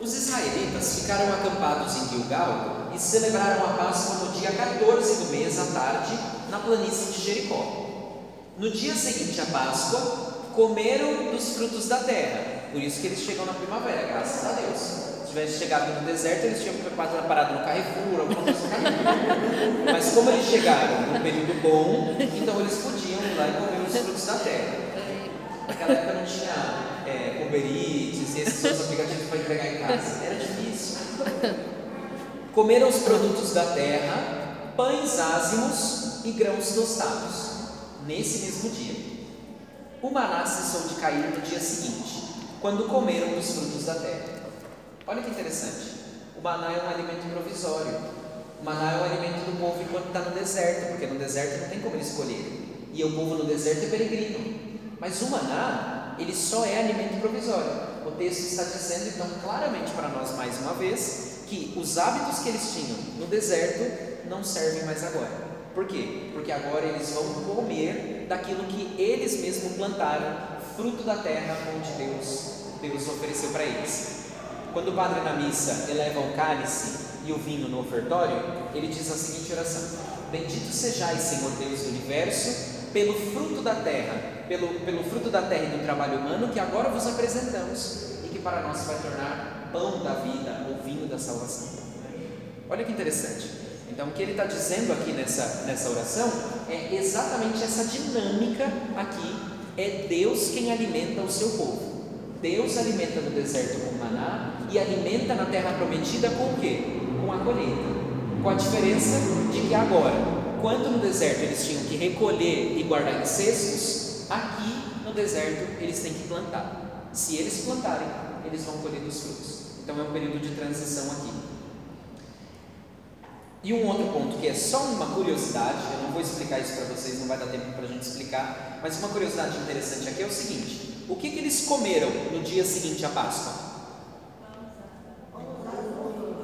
Os israelitas ficaram acampados em Gilgal e celebraram a Páscoa no dia 14 do mês à tarde, na planície de Jericó. No dia seguinte à Páscoa, comeram dos frutos da terra. Por isso que eles chegam na primavera, graças a Deus. Se tivesse chegado no deserto, eles tinham parado no Carrefour, alguma coisa Carrefour. Mas como eles chegaram no período bom, então eles podiam ir lá e comer os frutos da terra. Naquela época não tinha é, Uber Eats e esses outros *laughs* aplicativos para entregar em casa. Era difícil. *laughs* Comeram os produtos da terra, pães ázimos e grãos tostados, nesse mesmo dia. O maná cessou de cair no dia seguinte, quando comeram dos frutos da terra. Olha que interessante. O maná é um alimento provisório. O maná é o alimento do povo enquanto está no deserto, porque no deserto não tem como ele escolher. E o povo no deserto é peregrino. Mas o maná, ele só é alimento provisório. O texto está dizendo, então, claramente para nós, mais uma vez, que os hábitos que eles tinham no deserto não servem mais agora. Por quê? Porque agora eles vão comer daquilo que eles mesmos plantaram, fruto da terra onde Deus, Deus ofereceu para eles. Quando o padre na missa eleva o cálice e o vinho no ofertório, ele diz a seguinte oração: Bendito sejais, Senhor Deus do universo, pelo fruto da terra, pelo, pelo fruto da terra e do trabalho humano que agora vos apresentamos e que para nós vai tornar pão da vida ou vinho da salvação. Olha que interessante. Então, o que ele está dizendo aqui nessa, nessa oração é exatamente essa dinâmica aqui. É Deus quem alimenta o seu povo. Deus alimenta no deserto com maná e alimenta na terra prometida com o quê? Com a colheita. Com a diferença de que agora, quanto no deserto eles tinham que recolher e guardar em cestos, aqui no deserto eles têm que plantar. Se eles plantarem, eles vão colher dos frutos. Então é um período de transição aqui. E um outro ponto que é só uma curiosidade, eu não vou explicar isso para vocês, não vai dar tempo para a gente explicar, mas uma curiosidade interessante aqui é o seguinte: o que, que eles comeram no dia seguinte à Páscoa?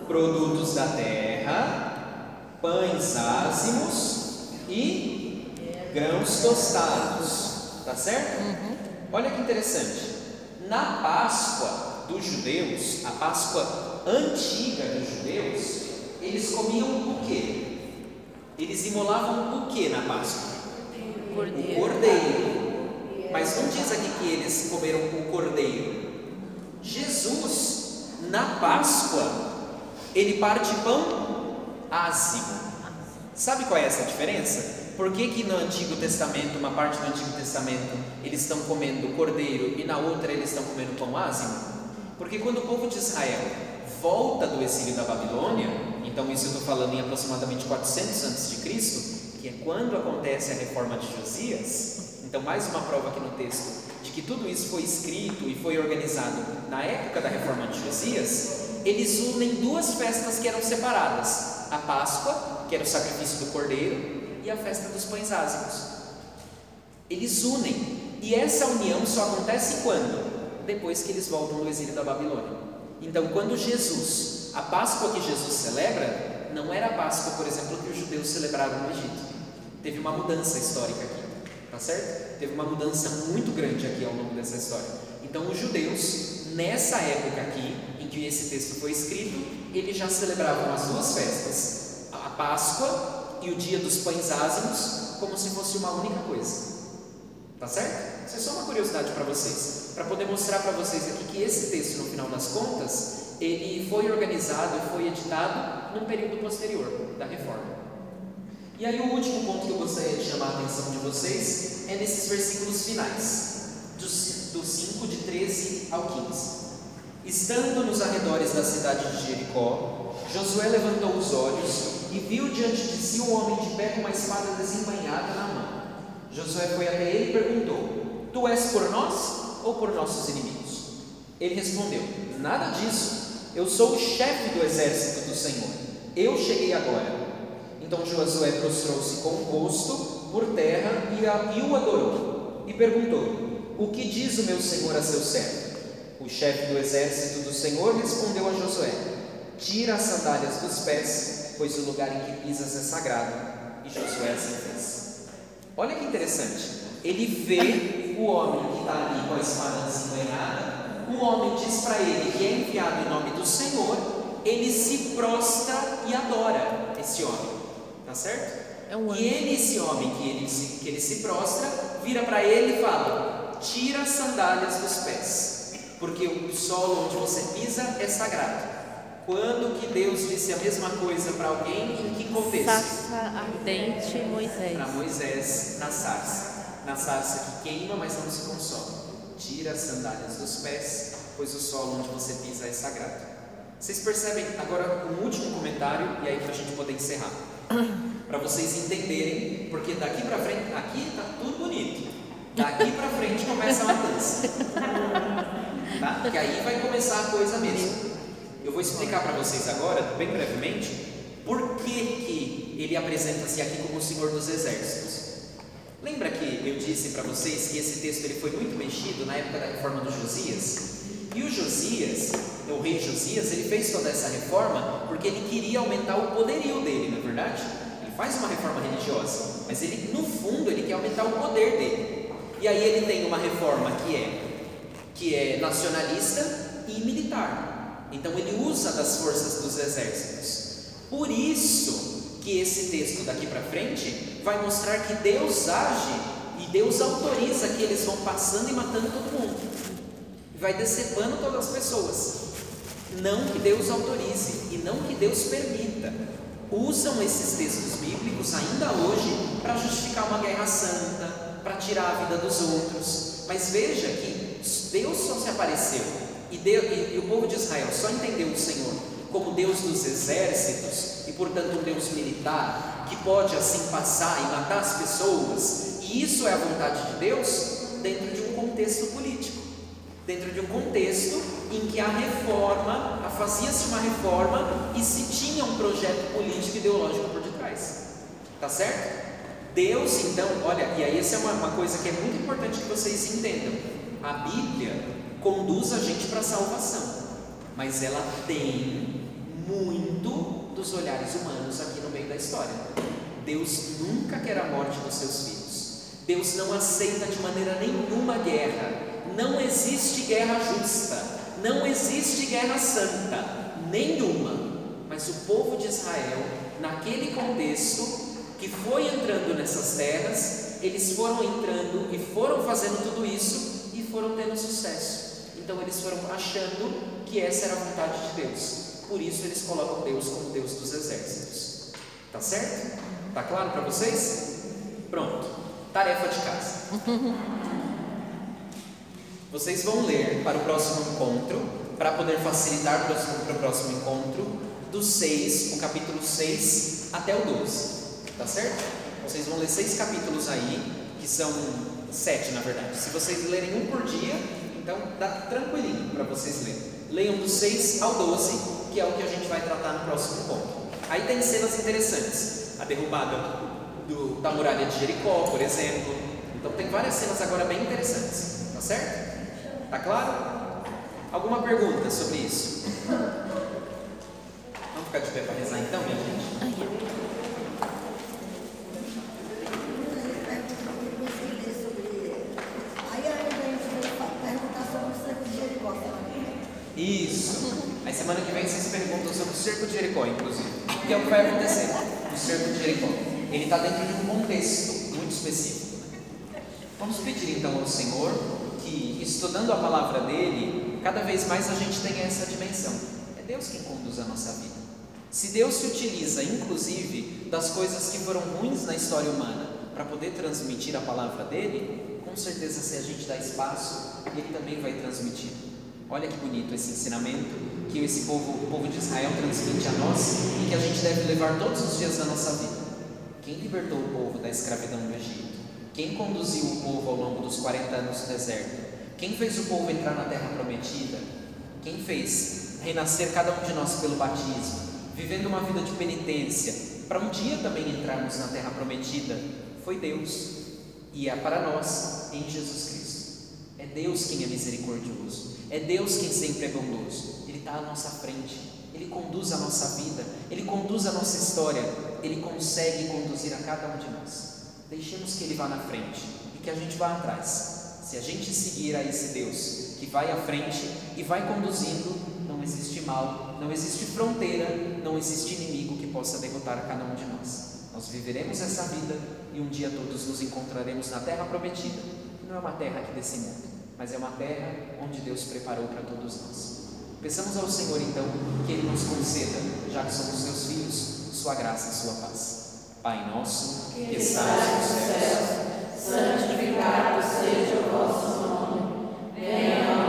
Produtos da terra, pães ázimos e grãos tostados, tá certo? Olha que interessante. Na Páscoa dos judeus, a Páscoa antiga dos judeus, eles comiam o quê? Eles imolavam o que na Páscoa? O cordeiro. Mas não diz aqui que eles comeram o cordeiro. Jesus, na Páscoa, ele parte pão ázimo. Sabe qual é essa diferença? Por que, que no Antigo Testamento, uma parte do Antigo Testamento, eles estão comendo cordeiro e na outra eles estão comendo pão ázimo? Porque quando o povo de Israel volta do exílio da Babilônia, então isso eu estou falando em aproximadamente 400 a.C., que é quando acontece a reforma de Josias, então mais uma prova aqui no texto de que tudo isso foi escrito e foi organizado na época da reforma de Josias, eles unem duas festas que eram separadas: a Páscoa, que era o sacrifício do cordeiro, e a festa dos pães ázimos. Eles unem, e essa união só acontece quando? Depois que eles voltam do exílio da Babilônia. Então, quando Jesus, a Páscoa que Jesus celebra, não era a Páscoa, por exemplo, que os judeus celebraram no Egito. Teve uma mudança histórica aqui, tá certo? Teve uma mudança muito grande aqui ao longo dessa história. Então, os judeus, nessa época aqui, em que esse texto foi escrito, eles já celebravam as duas festas, a Páscoa e o dia dos pães ázimos, como se fosse uma única coisa. Tá certo? Isso é só uma curiosidade para vocês, para poder mostrar para vocês aqui que esse texto, no final das contas, ele foi organizado e foi editado num período posterior da reforma. E aí o último ponto que eu gostaria de chamar a atenção de vocês é nesses versículos finais, do 5 de 13 ao 15. Estando nos arredores da cidade de Jericó, Josué levantou os olhos e viu diante de si um homem de pé com uma espada desembainhada na mão. Josué foi até ele e perguntou: Tu és por nós ou por nossos inimigos? Ele respondeu: Nada disso. Eu sou o chefe do exército do Senhor. Eu cheguei agora. Então Josué prostrou-se com o rosto por terra e, a, e o adorou. E perguntou: O que diz o meu senhor a seu servo? O chefe do exército do Senhor respondeu a Josué: Tira as sandálias dos pés, pois o lugar em que pisas é sagrado. E Josué assim fez. Olha que interessante. Ele vê o homem que está ali com a espada desembanhada. O homem diz para ele que é enviado em nome do Senhor. Ele se prostra e adora esse homem. Tá certo? É um E ele, esse homem que ele se, que ele se prostra, vira para ele e fala: Tira as sandálias dos pés, porque o solo onde você pisa é sagrado. Quando que Deus disse a mesma coisa para alguém? Em que contexto? Sarça ardente, Moisés. Para Moisés na sarça. Na sarça que queima, mas não se consome. Tira as sandálias dos pés, pois o solo onde você pisa é sagrado. Vocês percebem agora um último comentário e aí para a gente poder encerrar. *coughs* Para vocês entenderem, porque daqui para frente, aqui está tudo bonito. Daqui para frente começa a matança. *laughs* Tá? Que aí vai começar a coisa mesmo. Eu vou explicar para vocês agora, bem brevemente, por que, que ele apresenta-se aqui como o Senhor dos Exércitos. Lembra que eu disse para vocês que esse texto ele foi muito mexido na época da reforma do Josias? E o Josias, o rei Josias, ele fez toda essa reforma porque ele queria aumentar o poderio dele, não é verdade? Ele faz uma reforma religiosa, mas ele, no fundo, ele quer aumentar o poder dele. E aí ele tem uma reforma que é que é nacionalista e militar. Então ele usa das forças dos exércitos. Por isso que esse texto daqui para frente vai mostrar que Deus age e Deus autoriza que eles vão passando e matando todo mundo. Vai decepando todas as pessoas. Não que Deus autorize e não que Deus permita. Usam esses textos bíblicos ainda hoje para justificar uma guerra santa, para tirar a vida dos outros. Mas veja que Deus só se apareceu e, Deus, e, e o povo de Israel só entendeu o Senhor como Deus dos exércitos e, portanto, um Deus militar que pode assim passar e matar as pessoas, e isso é a vontade de Deus dentro de um contexto político, dentro de um contexto em que a reforma, fazia-se uma reforma e se tinha um projeto político e ideológico por detrás, tá certo? Deus, então, olha, e aí essa é uma, uma coisa que é muito importante que vocês entendam. A Bíblia conduz a gente para a salvação, mas ela tem muito dos olhares humanos aqui no meio da história. Deus nunca quer a morte dos seus filhos. Deus não aceita de maneira nenhuma guerra. Não existe guerra justa. Não existe guerra santa. Nenhuma. Mas o povo de Israel, naquele contexto, que foi entrando nessas terras, eles foram entrando e foram fazendo tudo isso e foram tendo sucesso. Então eles foram achando que essa era a vontade de Deus. Por isso eles colocam Deus como Deus dos exércitos. Tá certo? Tá claro para vocês? Pronto. Tarefa de casa. *laughs* Vocês vão ler para o próximo encontro, para poder facilitar para o próximo encontro, do 6, o capítulo 6 até o 12. Tá certo? Vocês vão ler seis capítulos aí, que são sete na verdade. Se vocês lerem um por dia, então dá tranquilinho para vocês lerem. Leiam do 6 ao 12, que é o que a gente vai tratar no próximo ponto. Aí tem cenas interessantes. A derrubada do, da muralha de Jericó, por exemplo. Então tem várias cenas agora bem interessantes. Tá certo? Tá claro? Alguma pergunta sobre isso? Vamos ficar de pé para rezar então, minha gente? Aí a gente veio perguntar sobre o cerco de Jericó. Isso. Aí semana que vem vocês perguntam sobre o cerco de Jericó, inclusive. Que é o que vai acontecer no cerco de Jericó? Ele está dentro de um contexto muito específico. Vamos pedir então ao Senhor que, estudando a palavra dele, cada vez mais a gente tenha essa dimensão. É Deus quem conduz a nossa vida. Se Deus se utiliza, inclusive, das coisas que foram ruins na história humana para poder transmitir a palavra dele, com certeza, se a gente dá espaço, ele também vai transmitir. Olha que bonito esse ensinamento que esse povo, o povo de Israel transmite a nós e que a gente deve levar todos os dias da nossa vida. Quem libertou o povo da escravidão do Egito? Quem conduziu o povo ao longo dos 40 anos do deserto? Quem fez o povo entrar na terra prometida? Quem fez renascer cada um de nós pelo batismo, vivendo uma vida de penitência, para um dia também entrarmos na terra prometida? Foi Deus. E é para nós em Jesus Cristo. É Deus quem é misericordioso. É Deus quem sempre é bondoso. Está à nossa frente. Ele conduz a nossa vida. Ele conduz a nossa história. Ele consegue conduzir a cada um de nós. Deixemos que Ele vá na frente e que a gente vá atrás. Se a gente seguir a esse Deus que vai à frente e vai conduzindo, não existe mal, não existe fronteira, não existe inimigo que possa derrotar a cada um de nós. Nós viveremos essa vida e um dia todos nos encontraremos na terra prometida, que não é uma terra aqui desse mundo, mas é uma terra onde Deus preparou para todos nós. Peçamos ao Senhor então que Ele nos conceda, já que somos seus filhos, sua graça e sua paz. Pai nosso, que estás nos céus, santificado seja o vosso nome, venha